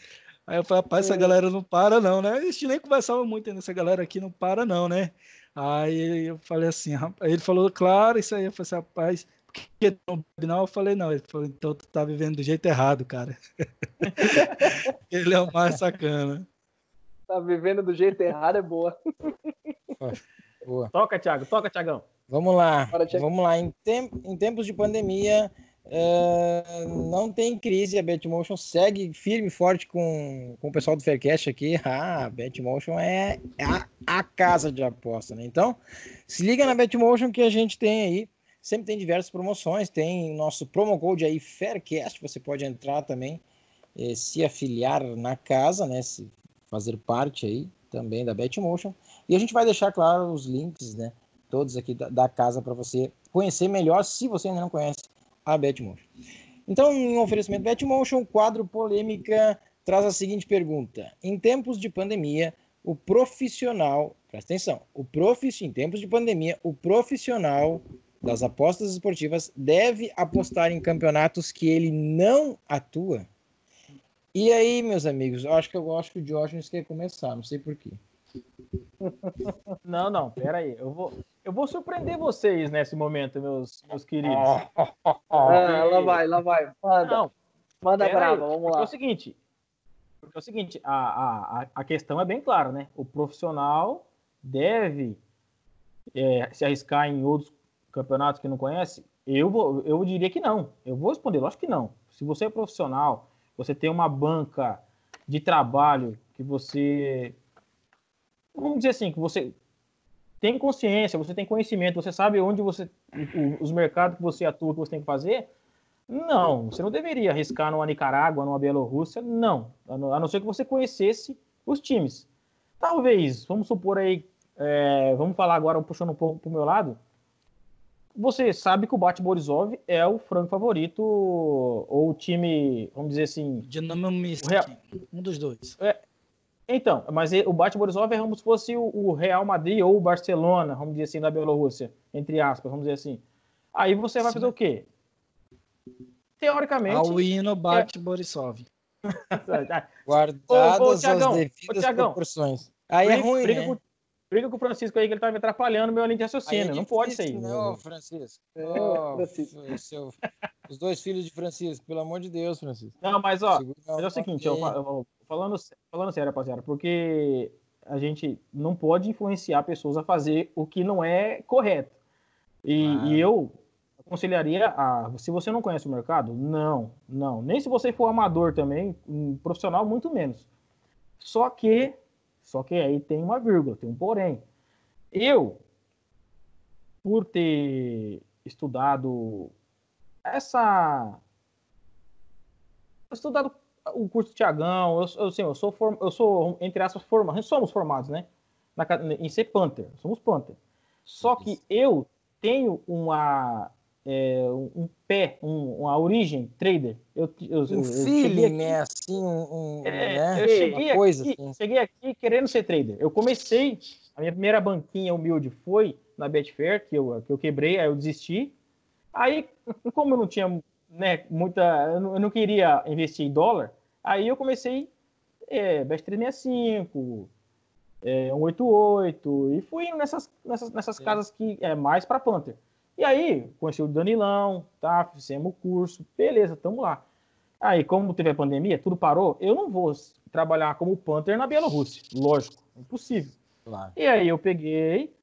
Aí eu falei, rapaz, essa É. galera não para, não, né? A gente nem conversava muito ainda, essa galera aqui não para, não, né? Aí eu falei assim, rapaz, ele falou, claro, isso aí. Eu falei assim, rapaz, por que não bebe não? Eu falei, não. Ele falou, então tu tá vivendo do jeito errado, cara. [laughs] ele é o mais sacana. Tá vivendo do jeito errado, é boa. Boa. Toca, Thiago, toca, Thiagão. Vamos lá, Bora, Thiago. vamos lá. Em, tem- em tempos de pandemia, eh, não tem crise. A Betmotion segue firme e forte com, com o pessoal do Faircast aqui. [laughs] Ah, a Betmotion é a, a casa de aposta, né? Então, se liga na Betmotion que a gente tem aí. Sempre tem diversas promoções. Tem nosso promo code aí, Faircast. Você pode entrar também, eh, se afiliar na casa, né? Se fazer parte aí também da Betmotion. E a gente vai deixar, claro, os links, né? todos aqui da, da casa para você conhecer melhor, se você ainda não conhece a Betmotion. Então, em oferecimento Betmotion, quadro polêmica traz a seguinte pergunta: Em tempos de pandemia, o profissional, presta atenção, o profi, em tempos de pandemia, o profissional das apostas esportivas deve apostar em campeonatos que ele não atua? E aí, meus amigos, acho que eu acho que o Diógenes quer começar, não sei porquê. Não, não, pera aí. Eu vou, eu vou surpreender vocês nesse momento, meus, meus queridos. Ah, lá vai, lá vai. Manda, Não, manda brava, aí. vamos Porque é lá. o seguinte, porque é o seguinte, a, a, a- a questão é bem clara, né? O profissional deve é, se arriscar em outros campeonatos que não conhece? Eu, vou, eu diria que não. Eu vou responder, lógico que não. Se você é profissional, você tem uma banca de trabalho que você. Vamos dizer assim, que você tem consciência, você tem conhecimento, você sabe onde você. os mercados que você atua, que você tem que fazer. Não, você não deveria arriscar numa Nicarágua, numa Bielorrússia, não. A não, ser que você conhecesse os times. Talvez, vamos supor aí, é, vamos falar agora, puxando um pouco para o meu lado. Você sabe que o Bate Borisov é o franco favorito, ou o time, vamos dizer assim. Dinamo Minsk, um dos dois. Então, mas o Bate Borisov é como se fosse o, Real Madrid ou o Barcelona, vamos dizer assim, da Bielorrússia, entre aspas, vamos dizer assim. Aí você vai Sim. fazer o quê? Teoricamente. Ao hino bate Borisov. [laughs] Guardadas Ô, ô, Thiagão, as ô, devidas Thiagão. proporções. Aí é briga, ruim, briga né? com, briga com o Francisco aí, que ele tá me atrapalhando meu linha de Aí é raciocínio. não pode ser isso. né, ô, Francisco? Ô, Francisco. seu- os dois filhos de Francisco, pelo amor de Deus, Francisco. Não, mas ó, Segura mas é o seguinte, eu, eu- falando, falando sério, rapaziada, porque a gente não pode influenciar pessoas a fazer o que não é correto. E, Claro. e eu aconselharia a, se você não conhece o mercado, não, não. Nem se você for amador também, um profissional muito menos. Só que, só que aí tem uma vírgula, tem um porém. Eu, por ter estudado essa estudado o curso do Tiagão, eu, eu, assim, eu sou, form, eu sou, entre aspas, formado, somos formados, né? Na, em ser Panther, somos Panther. Só que eu tenho uma, é, um, pé, um- uma origem trader. Eu, eu, Um eu feeling, aqui- né? Assim, um, um, é, né? eu cheguei Uma coisa aqui, assim. cheguei aqui querendo ser trader. Eu comecei, a minha primeira banquinha humilde foi na Betfair, que eu, que eu quebrei, aí eu desisti. Aí, como eu não tinha né, muita. Eu não, eu não queria investir em dólar, aí eu comecei é, Bet 365, é, 188, e fui nessas, nessas, nessas Sim. casas que é mais para Panther. E aí, conheci o Danilão, tá? Fizemos o curso, beleza, tamo lá. Aí, como teve a pandemia, tudo parou, eu não vou trabalhar como Panther na Bielorrússia. Lógico, impossível. Claro. E aí eu peguei,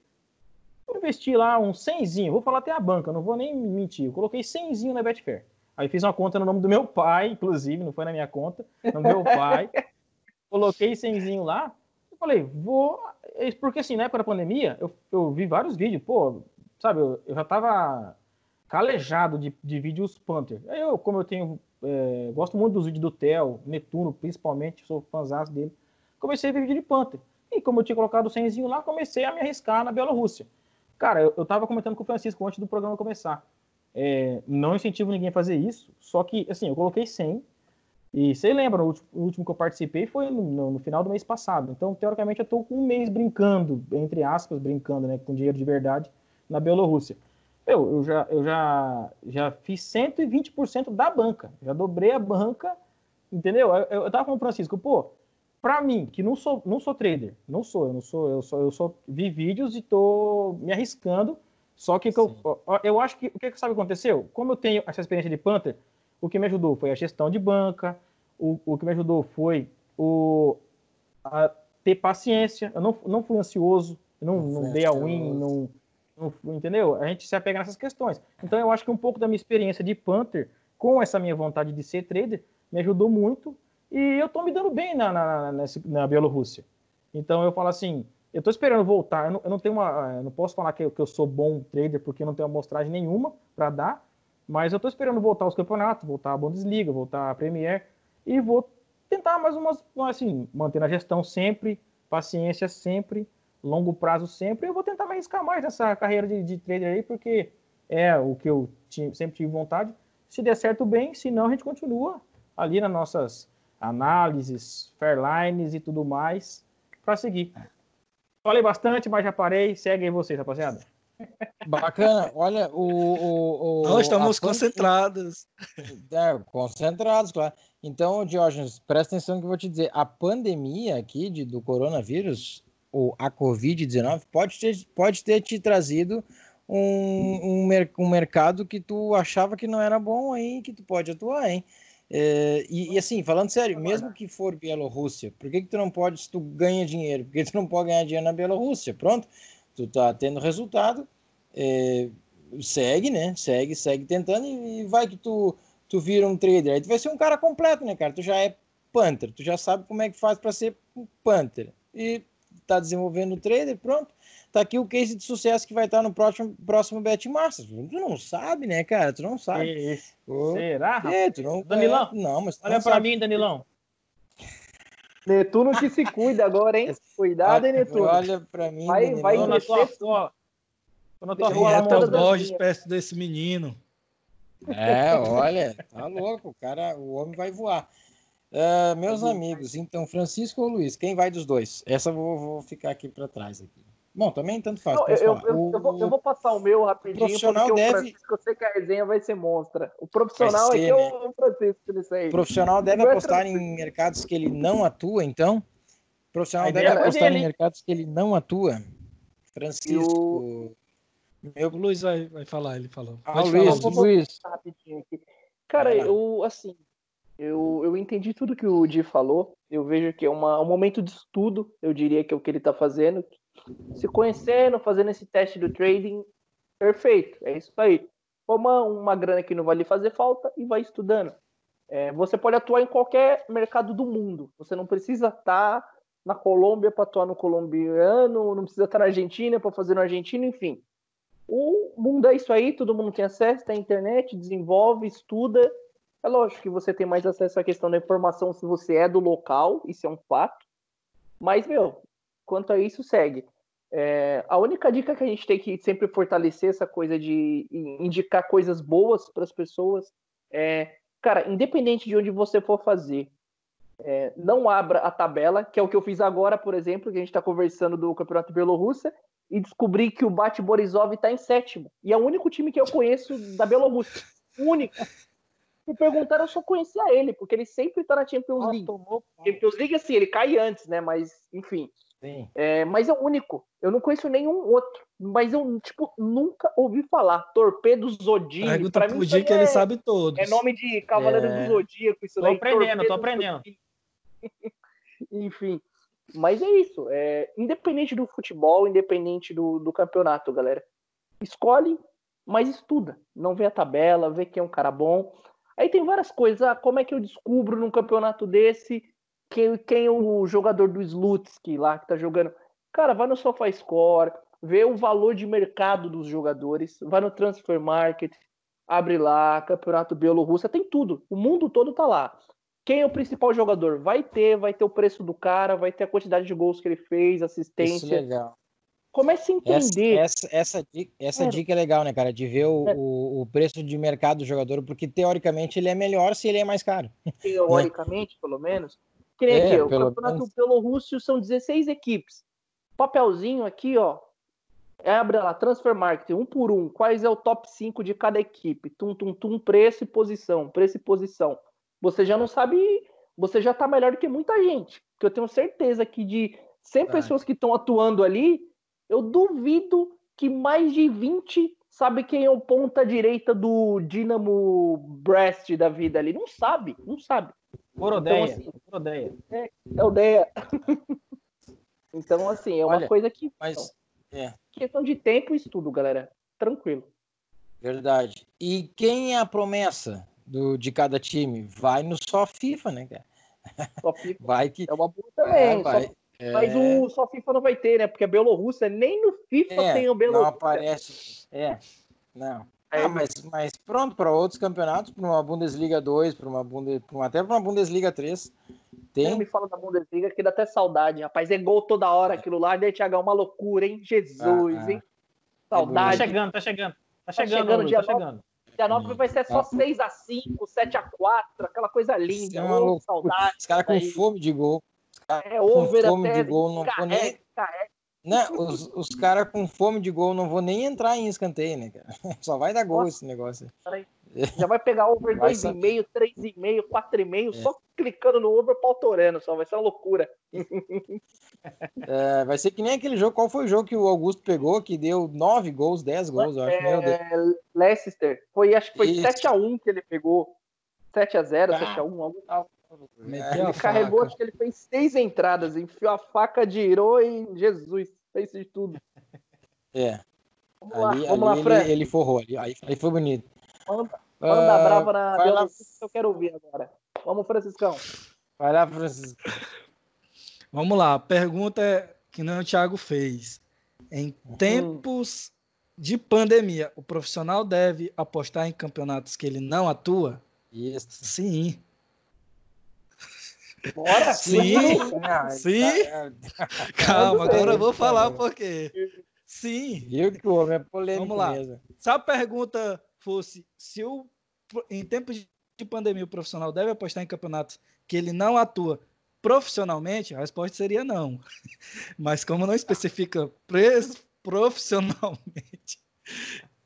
investi lá um 100zinho, vou falar até a banca, não vou nem mentir, eu coloquei 100zinho na Betfair. Aí fiz uma conta no nome do meu pai, inclusive, não foi na minha conta, no meu pai. [laughs] coloquei 100zinho lá, e falei, vou. Porque assim, na época da pandemia, eu, eu vi vários vídeos, pô, sabe, eu, eu já tava calejado de, de vídeos Panther. Eu, como eu tenho. É, gosto muito dos vídeos do Theo, Netuno, principalmente, sou fãzão dele. Comecei a ver vídeo de Panther. E como eu tinha colocado o senzinho lá, comecei a me arriscar na Bielorrússia. Cara, eu, eu tava comentando com o Francisco antes do programa começar. É, não incentivo ninguém a fazer isso, só que, assim, eu coloquei 100, e você lembra, o último, o último que eu participei foi no, no, no, final do mês passado. Então, teoricamente, eu estou com um mês brincando, entre aspas, brincando, né, com dinheiro de verdade, na Bielorrússia. Eu, eu, já, eu já, já fiz 120% da banca, já dobrei a banca, entendeu? Eu, eu tava com o Francisco, pô, para mim, que não sou, não sou trader, não sou, eu não sou, eu só, eu só vi vídeos e tô me arriscando. Só que, que eu, eu acho que o que, que sabe aconteceu? Como eu tenho essa experiência de Panther, o que me ajudou foi a gestão de banca, o, o que me ajudou foi o a ter paciência. Eu não, não fui ansioso, não, não, não dei a win, não, entendeu? A gente se apega nessas questões. Então eu acho que um pouco da minha experiência de Panther com essa minha vontade de ser trader me ajudou muito e eu tô me dando bem na, na, na, na Bielorrússia. Então eu falo assim, eu tô esperando voltar. Eu não, eu não tenho uma, eu não posso falar que eu, que eu sou bom trader porque eu não tenho amostragem nenhuma para dar, mas eu tô esperando voltar aos campeonatos, voltar a Bundesliga, voltar a Premier e vou tentar mais umas, assim, manter a gestão sempre, paciência sempre, longo prazo sempre. Eu vou tentar me arriscar mais nessa carreira de, de trader aí porque é o que eu tinha, sempre tive vontade. Se der certo, bem, se não, a gente continua ali nas nossas análises, fairlines e tudo mais para seguir. Falei bastante, mas já parei. Segue aí vocês, rapaziada. Bacana. Olha, o. o, o Nós estamos concentrados. É, concentrados, claro. Então, Diógenes, presta atenção que eu vou te dizer. A pandemia aqui de, do coronavírus, ou a Covid-19, pode ter, pode ter te trazido um, um, um mercado que tu achava que não era bom aí, que tu pode atuar, hein? É, e, e, assim, falando sério, mesmo que for Bielorrússia, por que, que tu não pode, se tu ganha dinheiro, por que tu não pode ganhar dinheiro na Bielorrússia? Pronto, tu tá tendo resultado, é, segue, né? Segue, segue tentando e, e, vai que tu, tu vira um trader. Aí tu vai ser um cara completo, né, cara? Tu já é Panther, tu já sabe como é que faz para ser um Panther. E tá desenvolvendo o trader, pronto tá aqui o case de sucesso que vai estar no próximo, próximo Bet Masters. Tu não sabe, né, cara? Tu não sabe. Será? É, tu não Danilão? É, não, mas olha para mim, Danilão. Netuno que se cuida agora, hein? [laughs] Cuidado, hein, Netuno? Olha para mim, vai, Danilão. Vai na tua rua. Na tua rua, é o Borges perto desse menino. É, olha, tá louco, o cara, o homem vai voar. Uh, meus amigos, então, Francisco ou Luiz, quem vai dos dois? Essa eu vou, vou ficar aqui para trás aqui. Bom, também tanto faz. Não, eu, eu, eu, vou, eu, vou, passar o meu rapidinho, o profissional porque deve... o Francisco, eu sei que a resenha vai ser monstra. O profissional ser, é que né? o Francisco nisso aí. O profissional deve é apostar em mercados que ele não atua, então? O profissional deve apostar em mercados que ele não atua. Francisco. Meu... O Luiz vai, vai falar, ele falou. Ah, Luiz, falar, Luiz. Rapidinho aqui. Cara, eu, assim, eu, eu entendi tudo que o Di falou. Eu vejo que é uma, um momento de estudo, eu diria que é o que ele está fazendo, se conhecendo, fazendo esse teste do trading, perfeito, é isso aí. Toma uma grana que não vai lhe fazer falta e vai estudando. É, você pode atuar em qualquer mercado do mundo. Você não precisa estar na Colômbia para atuar no colombiano, não precisa estar na Argentina para fazer no argentino, enfim. O mundo é isso aí, todo mundo tem acesso, tem internet, desenvolve, estuda. É lógico que você tem mais acesso à questão da informação se você é do local, isso é um fato. Mas, meu, quanto a isso, segue. É, a única dica que a gente tem que sempre fortalecer essa coisa de indicar coisas boas para as pessoas é, cara, independente de onde você for fazer, é, não abra a tabela, que é o que eu fiz agora, por exemplo, que a gente está conversando do Campeonato Bielorrússia, e descobri que o Bate Borisov está em sétimo. E é o único time que eu conheço da Bielorrússia. Único. Me perguntaram, eu só conhecia ele, porque ele sempre está na Champions League. Champions League, assim, ele cai antes, né? Mas, enfim. É, mas é o único. Eu não conheço nenhum outro. Mas eu, tipo, nunca ouvi falar. Torpedo Zodíaco. Pergunta pra mim, que é, ele sabe todos. É nome de Cavaleiro é... do Zodíaco. Isso tô daí, aprendendo, tô aprendendo. [laughs] Enfim. Mas é isso. É, independente do futebol, independente do, do campeonato, galera. Escolhe, mas estuda. Não vê a tabela, vê quem é um cara bom. Aí tem várias coisas. Ah, como é que eu descubro num campeonato desse quem, quem é o jogador do Slutsky lá que tá jogando. Cara, vai no SofaScore, vê o valor de mercado dos jogadores, vai no Transfer Market, abre lá, Campeonato Bielorrússia, tem tudo. O mundo todo tá lá. Quem é o principal jogador? Vai ter, vai ter o preço do cara, vai ter a quantidade de gols que ele fez, assistência. Isso é legal. Comece a entender. Essa, essa, essa, dica, essa é. dica é legal, né, cara? De ver o, é. o, o, preço de mercado do jogador, porque teoricamente ele é melhor se ele é mais caro. Teoricamente, pelo menos. Que nem é, aqui, o campeonato menos... Bielorrússio são 16 equipes. Papelzinho aqui, ó. Abre lá, Transfer Market, um por um. Quais é o top 5 de cada equipe? Tum, tum, tum, preço e posição, preço e posição. Você já não sabe, você já tá melhor do que muita gente. Porque eu tenho certeza que de 100 é. pessoas que estão atuando ali, eu duvido que mais de 20 sabe quem é o ponta direita do Dinamo Brest da vida ali. Não sabe, não sabe. Morodeia. Então, assim, Morodeia. É, é Odeia. [laughs] então, assim, é uma Olha, coisa que. Mas, é. Questão de tempo e estudo, galera. Tranquilo. Verdade. E quem é a promessa do, de cada time? Vai no só FIFA, né, cara? Só FIFA. [laughs] Vai que. É uma boa também. É, vai. Só... É... Mas o só FIFA não vai ter, né? Porque a Bielorrússia nem no FIFA é, tem o Bielorrússia. Não aparece. É. Não. Ah, mas, mas pronto, para outros campeonatos, para uma Bundesliga 2, para uma, Bundes, até para uma Bundesliga 3. Tem... Não me fala da Bundesliga que dá até saudade, rapaz. É gol toda hora aquilo lá, daí Thiago, é uma loucura, hein? Jesus, ah, hein? Ah. Saudade. Tá chegando, tá chegando. Tá chegando, tá chegando, dia tá chegando. Dia 9 vai ser só 6x5, 7x4, aquela coisa linda. É uma loucura. saudade. Os caras com fome de gol. É over com fome até, de gol, não vou nem... Não, os, os caras com fome de gol não vou nem entrar em escanteio, né, cara? [laughs] Só vai dar gol Nossa, esse negócio. Já vai pegar over 2,5, 3,5, 4,5, é. só clicando no over pautorando, só vai ser uma loucura. [laughs] É, vai ser que nem aquele jogo. Qual foi o jogo que o Augusto pegou que deu 9 gols, 10 gols, eu acho. É. Leicester. Foi, acho que foi 7x1 que ele pegou. 7x0, ah. 7x1, algo tal. Ele carregou, acho que ele fez seis entradas, enfiou a faca, girou e Jesus, fez de tudo. É. Vamos ali, lá, vamos ali lá, ele, ele, forrou, ali, aí, aí foi bonito. Manda, manda uh, brava na Bela que eu quero ouvir agora. Vamos, Franciscão. Vai lá, Francisco. Vamos lá, a pergunta é que não o Thiago fez. Em uhum. tempos de pandemia, o profissional deve apostar em campeonatos que ele não atua? Isso. Sim. Bora! Sim! Sim! Calma, agora eu vou falar porque. Sim! Viu que o homem é polêmico Vamos lá. Mesmo. Se a pergunta fosse se o, em tempos de pandemia o profissional deve apostar em campeonatos que ele não atua profissionalmente, a resposta seria não. [laughs] Mas como não especifica profissionalmente,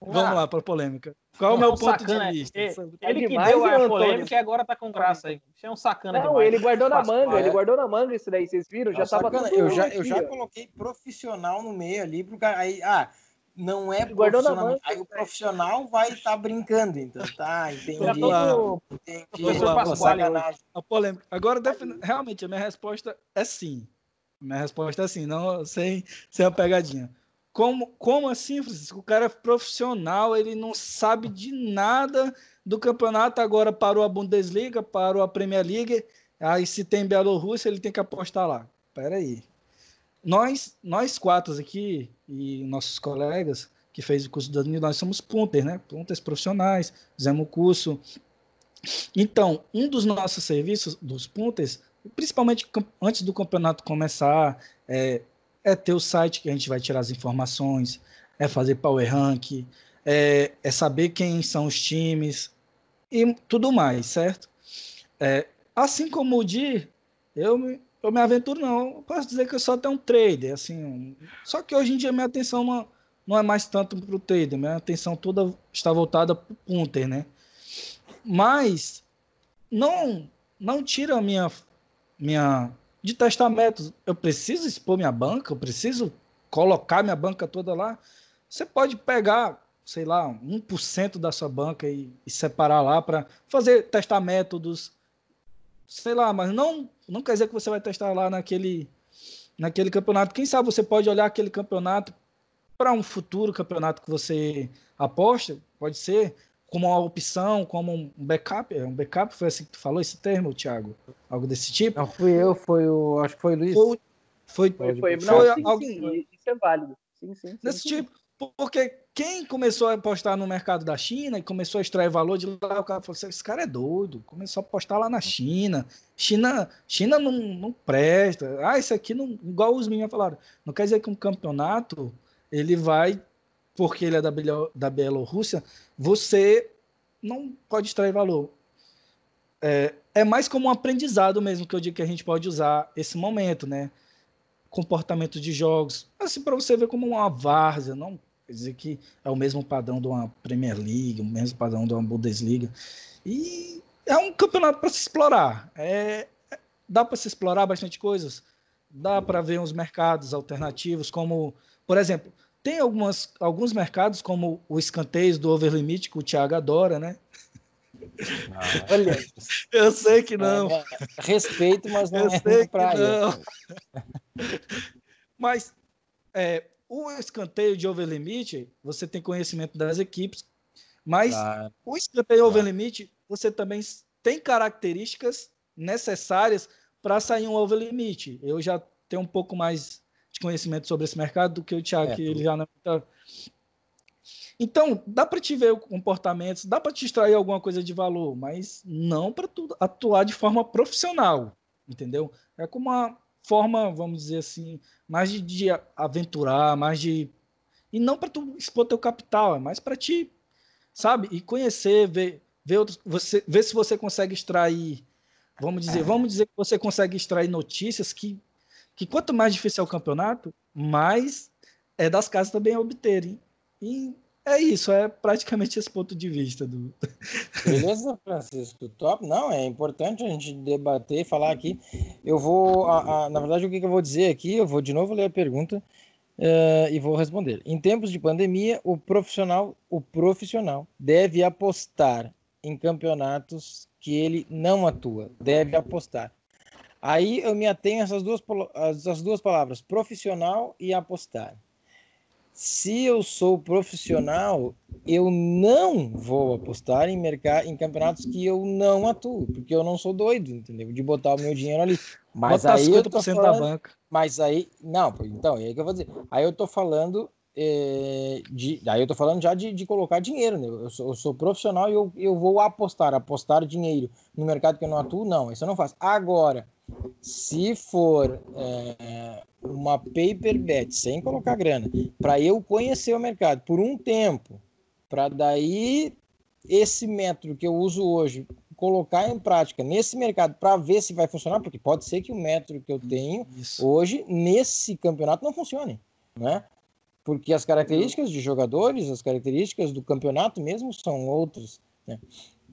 vamos lá para a polêmica. Qual é o meu ponto sacana, de vista? Ele, ele que deu a polêmica e agora tá com graça aí. Isso é um sacana Não, demais. ele guardou na manga, ele guardou na manga isso daí, vocês viram? Já tava eu já, eu já coloquei profissional no meio ali pro cara. Aí, ah, não é profissional. Manga, aí o profissional vai estar tá brincando, então tá, entendi. entendi. A polêmica. Agora, realmente, a minha resposta é sim. Minha resposta é sim, não sem, sem a pegadinha. Como, como assim, Francisco? O cara é profissional, ele não sabe de nada do campeonato, agora parou a Bundesliga, parou a Premier League, aí se tem Bielorrússia, ele tem que apostar lá. Peraí. Nós, nós quatro aqui, e nossos colegas que fez o curso do Danilo, nós somos punters, né? Punters profissionais, fizemos o curso. Então, um dos nossos serviços, dos punters, principalmente antes do campeonato começar, é, é ter o site que a gente vai tirar as informações, é fazer power rank, é, é saber quem são os times e tudo mais, certo? É, assim como o Di, eu me, eu me aventuro não, eu posso dizer que eu só tenho um trader, assim, só que hoje em dia minha atenção não, não é mais tanto para o trader, minha atenção toda está voltada para o punter, né? Mas não não tira a minha minha de testar métodos. Eu preciso expor minha banca, eu preciso colocar minha banca toda lá. Você pode pegar, sei lá, 1% da sua banca e, e separar lá para fazer testar métodos, sei lá, mas não, não quer dizer que você vai testar lá naquele, naquele campeonato. Quem sabe você pode olhar aquele campeonato para um futuro campeonato que você aposta, pode ser como uma opção, como um backup. É um backup, foi assim que tu falou esse termo, Thiago? Algo desse tipo? Não, fui eu, foi o. Acho que foi o Luiz. Foi, foi, Foi, foi, não, foi sim, algo sim, isso é válido. Sim, sim. sim, desse sim. tipo. Porque quem começou a apostar no mercado da China e começou a extrair valor de lá, o cara falou assim, esse cara é doido, começou a apostar lá na China. China, China não, não presta. Ah, isso aqui não. Igual os meninos falaram. Não quer dizer que um campeonato ele vai, porque ele é da, da Bielorrússia, você não pode extrair valor. É, é mais como um aprendizado mesmo que eu digo que a gente pode usar esse momento, né? Comportamento de jogos, assim, para você ver como uma várzea, não quer dizer que é o mesmo padrão de uma Premier League, o mesmo padrão de uma Bundesliga. E é um campeonato para se explorar. É, é- dá para se explorar bastante coisas. Dá para ver uns mercados alternativos, como, por exemplo, tem algumas, alguns mercados, como o escanteio do Overlimit, que o Thiago adora, né? Olha, Eu sei que não. é, respeito, mas não Eu é sei praia. não. [laughs] Mas é, o escanteio de overlimit, você tem conhecimento das equipes, mas Claro. o escanteio Claro. overlimit, você também tem características necessárias para sair um overlimit. Eu já tenho um pouco mais de conhecimento sobre esse mercado do que o Thiago, É, que ele já não tá... Então, dá para te ver comportamentos, dá para te extrair alguma coisa de valor, mas não para tu atuar de forma profissional, entendeu? É como uma forma, vamos dizer assim, mais de, de aventurar, mais de e não para tu expor teu capital, é mais para ti, sabe? E conhecer, ver, ver outros, você, ver se você consegue extrair, vamos dizer, vamos dizer que você consegue extrair notícias que que quanto mais difícil é o campeonato, mais é das casas também a obterem. E é isso, é praticamente esse ponto de vista do. [laughs] Beleza, Francisco? Top. Não, é importante a gente debater, falar aqui. Eu vou, a- a- na verdade, o que que eu vou dizer aqui, eu vou de novo ler a pergunta eh, e vou responder. Em tempos de pandemia, o profissional, o profissional deve apostar em campeonatos que ele não atua. Deve apostar. Aí eu me atenho a essas duas, essas duas palavras, profissional e apostar. Se eu sou profissional, eu não vou apostar em, mercado, em campeonatos que eu não atuo, porque eu não sou doido, entendeu? De botar o meu dinheiro ali. Mas Botar aí eu tô 50% da falando, banca. mas aí, não, então, é aí que eu vou dizer. Aí eu tô falando eh, de, aí eu tô falando já de, de colocar dinheiro, né? Eu sou, eu sou profissional e eu, eu vou apostar, apostar dinheiro no mercado que eu não atuo, não, isso eu não faço. Agora, se for eh, uma paper bet, sem colocar grana, para eu conhecer o mercado por um tempo, para daí esse método que eu uso hoje colocar em prática nesse mercado para ver se vai funcionar, porque pode ser que o método que eu tenho Isso. hoje nesse campeonato não funcione, né? Porque as características de jogadores, as características do campeonato mesmo são outras, né?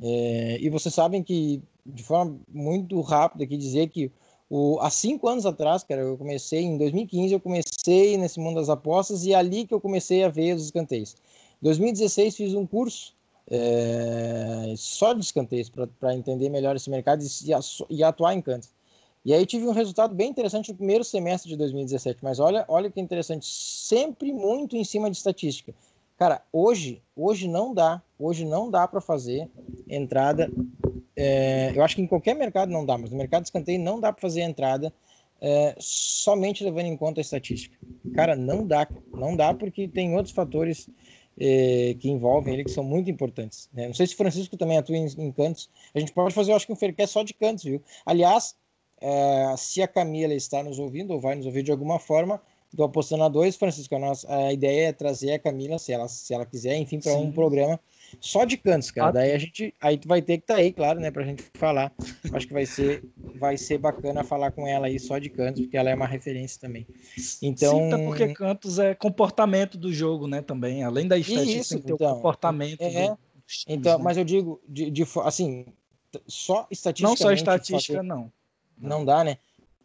É, e vocês sabem que de forma muito rápida aqui dizer que o, há cinco anos atrás, cara, eu comecei em 2015, eu comecei nesse mundo das apostas e é ali que eu comecei a ver os escanteios. Em 2016 fiz um curso é, só de escanteios para entender melhor esse mercado e, e atuar em cantos. E aí tive um resultado bem interessante no primeiro semestre de 2017. Mas olha, olha que interessante, sempre muito em cima de estatística. Cara, hoje, hoje não dá, hoje não dá para fazer entrada. É, eu acho que em qualquer mercado não dá, mas no mercado de escanteio não dá para fazer entrada é, somente levando em conta a estatística. Cara, não dá, não dá porque tem outros fatores é, que envolvem ele que são muito importantes. Né? Não sei se o Francisco também atua em, em cantos. A gente pode fazer, eu acho que um Faircast só de cantos, viu? Aliás, é, se a Camila está nos ouvindo ou vai nos ouvir de alguma forma, do Apostando a 2, Francisco, a, nossa, a ideia é trazer a Camila, se ela, se ela quiser, enfim, para um programa só de cantos, cara. Ah, Daí a gente, aí tu vai ter que estar tá aí, claro, né, pra gente falar. Acho que vai ser, vai ser bacana falar com ela aí só de cantos, porque ela é uma referência também. Então, porque cantos é comportamento do jogo, né, também. Além da estética, isso, tem que ter então, o comportamento. É, do, então, né? mas eu digo, de, de, assim, só estatística. Não só estatística, fazer, não. Não dá, né?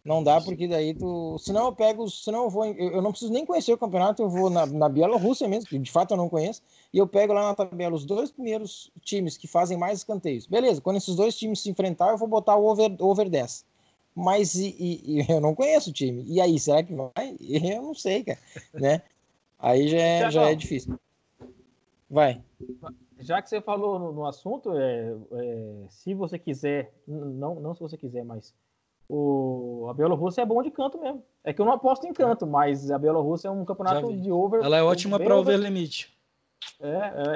Não dá, porque daí tu. Senão eu pego. Senão eu vou. Eu, eu não preciso nem conhecer o campeonato, eu vou na, na Bielorrússia mesmo, que de fato eu não conheço, e eu pego lá na tabela os dois primeiros times que fazem mais escanteios. Beleza, quando esses dois times se enfrentar, eu vou botar o over, over 10. Mas e, e, eu não conheço o time. E aí, será que vai? [laughs] Eu não sei, cara. Né? Aí já é, já é difícil. Vai. já que você falou no, no assunto, é, é, se você quiser, não, não se você quiser, mas o, a Bielorrússia é bom de canto mesmo. É que eu não aposto em canto, mas a Bielorrússia é um campeonato de over. Ela é ótima para over limite. É,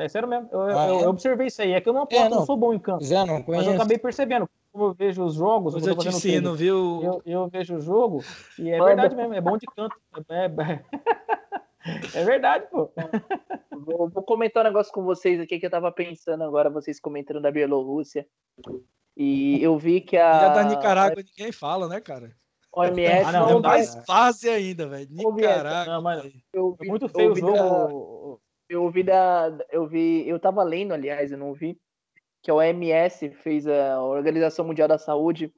é, é, sério mesmo. Eu, ah, eu, é? eu, observei isso aí. É que eu não aposto, é, não. não sou bom em canto. Já não conheço. Mas eu acabei percebendo. Como eu vejo os jogos, eu, eu te ensino, viu? Eu, eu, vejo o jogo e é verdade mesmo, é bom de canto. É, é, [laughs] é verdade, pô. Vou, vou, comentar um negócio com vocês aqui que eu tava pensando agora, vocês comentando da Bielorrússia. E eu vi que a. Já da Nicarágua ninguém fala, né, cara? OMS ah, não, não é mais fácil ainda, velho. Nicarágua. Não, eu vi, é muito feio o jogo. eu ouvi da. Eu vi. Eu tava lendo, aliás, eu não vi. Que a OMS fez a Organização Mundial da Saúde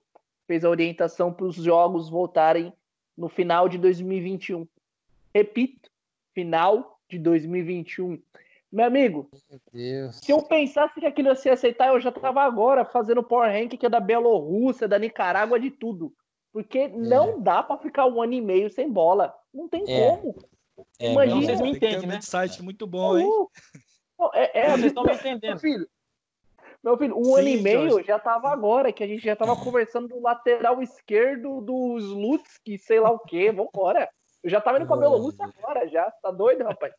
fez a orientação para os jogos voltarem no final de 2021. Repito, final de 2021. Meu amigo, Meu se eu pensasse que aquilo ia se aceitar, eu já tava agora fazendo Power Rank que é da Bielorrússia, da Nicarágua, de tudo. Porque é. não dá para ficar um ano e meio sem bola. Não tem é. como. É, Imagina. Vocês me entendem, né? site muito bom, hein? É, é, vocês estão me entendendo. Meu filho, meu filho um Sim, ano e meio Jorge. já tava agora, que a gente já tava conversando do lateral esquerdo do Slutsky, sei lá o quê. Vambora. Eu já tava indo com a Bielorrússia agora, já. Tá doido, rapaz?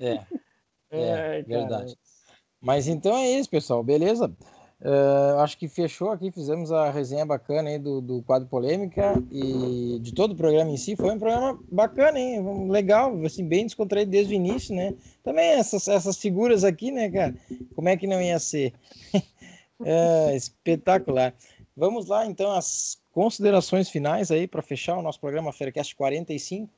É. É, é verdade. Mas então é isso, pessoal. Beleza? Uh, acho que fechou aqui, fizemos a resenha bacana aí do, do quadro polêmica e de todo o programa em si. Foi um programa bacana, hein? Legal, assim, bem descontraído desde o início, né? Também essas, essas figuras aqui, né, cara? Como é que não ia ser? [laughs] é, espetacular. Vamos lá, então, as considerações finais aí para fechar o nosso programa Faircast 45.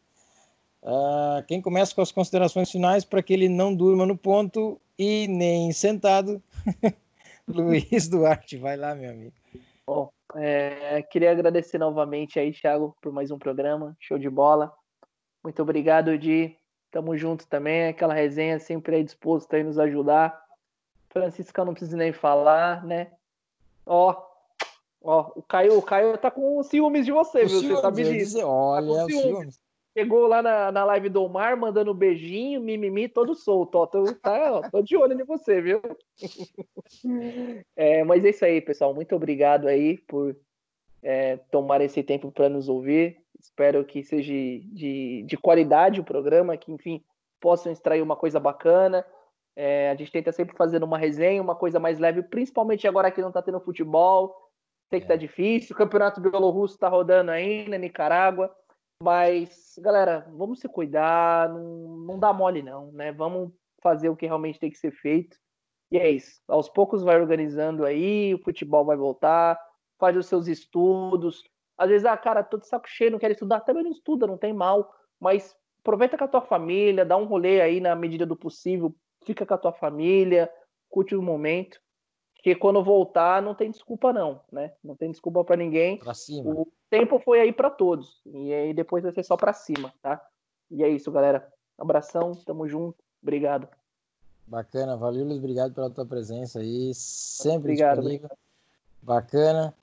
Uh, quem começa com as considerações finais para que ele não durma no ponto e nem sentado? [laughs] Luiz Duarte, vai lá, meu amigo. Bom, é, queria agradecer novamente aí, Thiago, por mais um programa. Show de bola. Muito obrigado, Di. Tamo junto também. Aquela resenha sempre aí disposto a nos ajudar. Francisca não precisa nem falar, né? Ó, ó, o Caio, o Caio tá com ciúmes de você, o viu? Ciúmes, você sabe disso. Dizer, olha, tá ciúmes. ciúmes. Chegou lá na, na live do Omar, mandando um beijinho, mimimi, todo solto. Ó, tô, tá, ó, tô de olho em você, viu? é, mas é isso aí, pessoal. Muito obrigado aí por é, tomar esse tempo para nos ouvir. Espero que seja de, de qualidade o programa, que, enfim, possam extrair uma coisa bacana. É, a gente tenta sempre fazer uma resenha, uma coisa mais leve, principalmente agora que não tá tendo futebol. Sei que tá é. difícil. O Campeonato Bielorrusso tá rodando ainda, Nicarágua. Mas, galera, vamos se cuidar, não, não dá mole não, né? Vamos fazer o que realmente tem que ser feito. E é isso. Aos poucos vai organizando aí, o futebol vai voltar, faz os seus estudos. Às vezes, ah, cara, tô de saco cheio, não quero estudar. Também não estuda, não tem mal. Mas aproveita com a tua família, dá um rolê aí na medida do possível, fica com a tua família, curte o momento. Porque quando voltar, não tem desculpa, não, né? Não tem desculpa para ninguém. Pra cima. O tempo foi aí para todos. E aí depois vai ser só para cima, tá? E é isso, galera. Abração, tamo junto. Obrigado. Bacana, valeu, Luiz. Obrigado pela tua presença aí. Sempre obrigado, disponível. Obrigado. Bacana.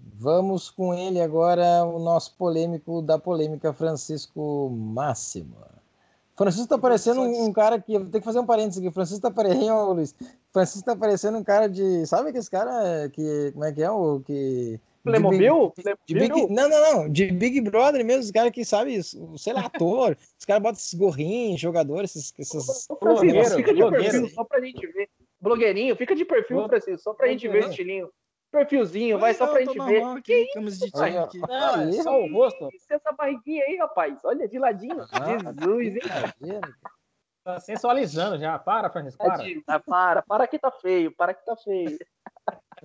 Vamos com ele agora, o nosso polêmico da polêmica, Francisco Máximo. Francisco tá parecendo um, um, cara que. Tem que fazer um parênteses aqui. Francisco tá parecendo. [laughs] Luiz. Francisco tá parecendo um cara de. Sabe aquele cara que. Como é que é? O que. Playmobil? De Big, não, não, não. De Big Brother mesmo, os caras que, sabe, sei lá, ator. [laughs] os caras botam esses gorrinhos, jogadores, esses. esses... Blogueiro, fica de perfil só pra gente ver. Blogueirinho, fica de perfil, Francisco, só pra gente ver o estilinho perfilzinho, vai só pra gente ver. Que isso? De aqui. Não, é só o rosto. Isso, essa barriguinha aí, rapaz. Olha, de ladinho. Ah, Jesus, hein? Tá sensualizando já. Para, Francisco, para. Ah, para, para que tá feio, para que tá feio. [laughs]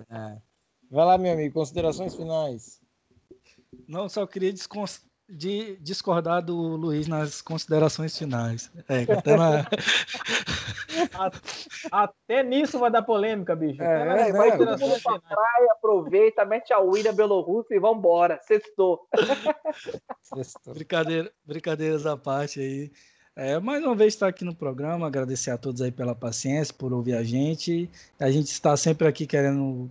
É. Vai lá, meu amigo, considerações finais. Não, só queria descons de discordar do Luiz nas considerações finais. É, até, na... até, nisso vai dar polêmica, bicho. É, é, vai todo mundo pra praia, aproveita, mete a William Belorrusso e vambora. Sextou. Sextou. Brincadeira, brincadeiras à parte aí. É, mais uma vez estar aqui no programa, agradecer a todos aí pela paciência, por ouvir a gente. A gente está sempre aqui querendo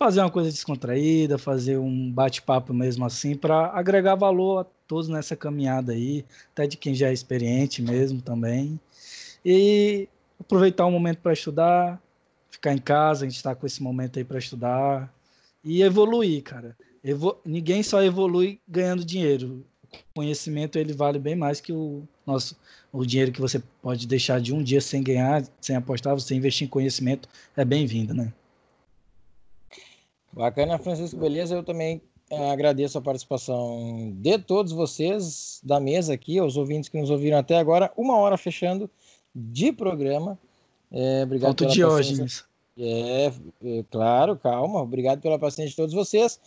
fazer uma coisa descontraída, fazer um bate-papo mesmo assim, para agregar valor a todos nessa caminhada aí, até de quem já é experiente mesmo também. E aproveitar um momento para estudar, ficar em casa, a gente está com esse momento aí para estudar e evoluir, cara. Evo... Ninguém só evolui ganhando dinheiro. O conhecimento ele vale bem mais que o nosso o dinheiro que você pode deixar de um dia sem ganhar, sem apostar, você investir em conhecimento é bem-vindo, né? Bacana, Francisco, beleza? Eu também é, agradeço a participação de todos vocês da mesa aqui, os ouvintes que nos ouviram até agora. Uma hora fechando de programa. É, obrigado Falta Diógenes. É, é, claro, calma. Obrigado pela paciência de todos vocês.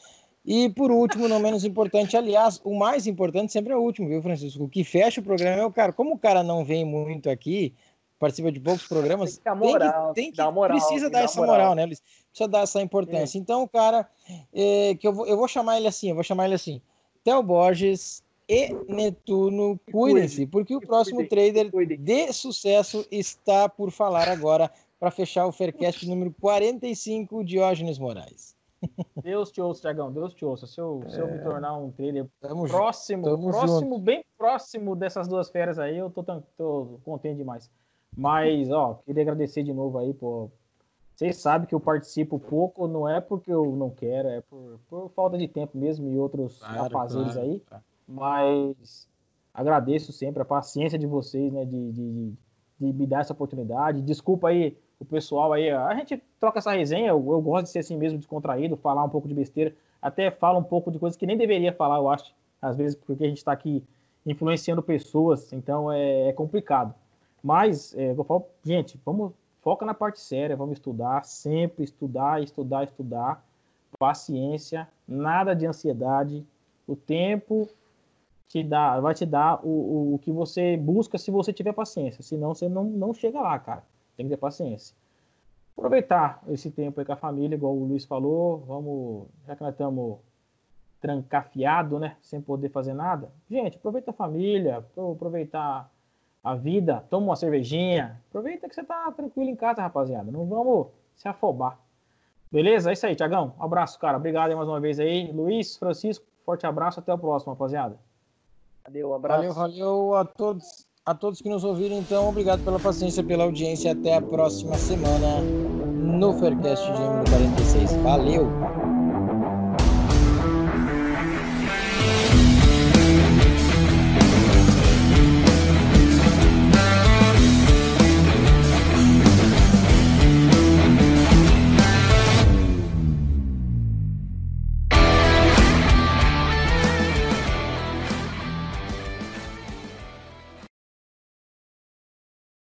E por último, não menos importante, aliás, o mais importante sempre é o último, viu, Francisco? O que fecha o programa é o cara. Como o cara não vem muito aqui, participa de poucos programas, tem que, moral, tem que, tem que moral, precisa dar essa moral, moral né? Eles precisa dar essa importância. É. Então, o cara, é, que eu vou, eu vou chamar ele assim, eu vou chamar ele assim, Theo Borges e Netuno, cuidem-se, porque o próximo trader de sucesso está por falar agora para fechar o Faircast número 45, Diógenes Moraes. Deus te ouça, Tiagão, Deus te ouça. Se eu, é... se eu me é. tornar um trader tamo próximo, tamo próximo, junto. bem próximo dessas duas férias aí, eu tô, tô contente demais. Mas, ó, queria agradecer de novo aí, pô. Vocês sabem que eu participo pouco, não é porque eu não quero, é por, por falta de tempo mesmo e outros claro, afazeres claro, aí. Mas agradeço sempre a paciência de vocês, né, de, de, de me dar essa oportunidade. Desculpa aí o pessoal aí, a gente troca essa resenha, eu, eu, gosto de ser assim mesmo, descontraído, falar um pouco de besteira, até falo um pouco de coisas que nem deveria falar, eu acho, às vezes porque a gente está aqui influenciando pessoas, então é, é complicado. Mas, é, eu falo, gente, vamos, foca na parte séria, vamos estudar, sempre estudar, estudar, estudar, paciência, nada de ansiedade, o tempo te dá, vai te dar o, o, o que você busca se você tiver paciência, senão você não, não chega lá, cara. Tem que ter paciência. Aproveitar esse tempo aí com a família, igual o Luiz falou. Vamos, já que nós estamos trancafiado, né? Sem poder fazer nada. Gente, aproveita a família, aproveitar a vida, toma uma cervejinha. Aproveita que você tá tranquilo em casa, rapaziada. Não vamos se afobar. Beleza? É isso aí, Tiagão. Um abraço, cara. Obrigado mais uma vez aí. Luiz, Francisco, forte abraço. Até o próximo, rapaziada. Valeu, um abraço. Valeu, valeu a todos a todos que nos ouviram, então, obrigado pela paciência, pela audiência. Até a próxima semana no Faircast de número 46. Valeu!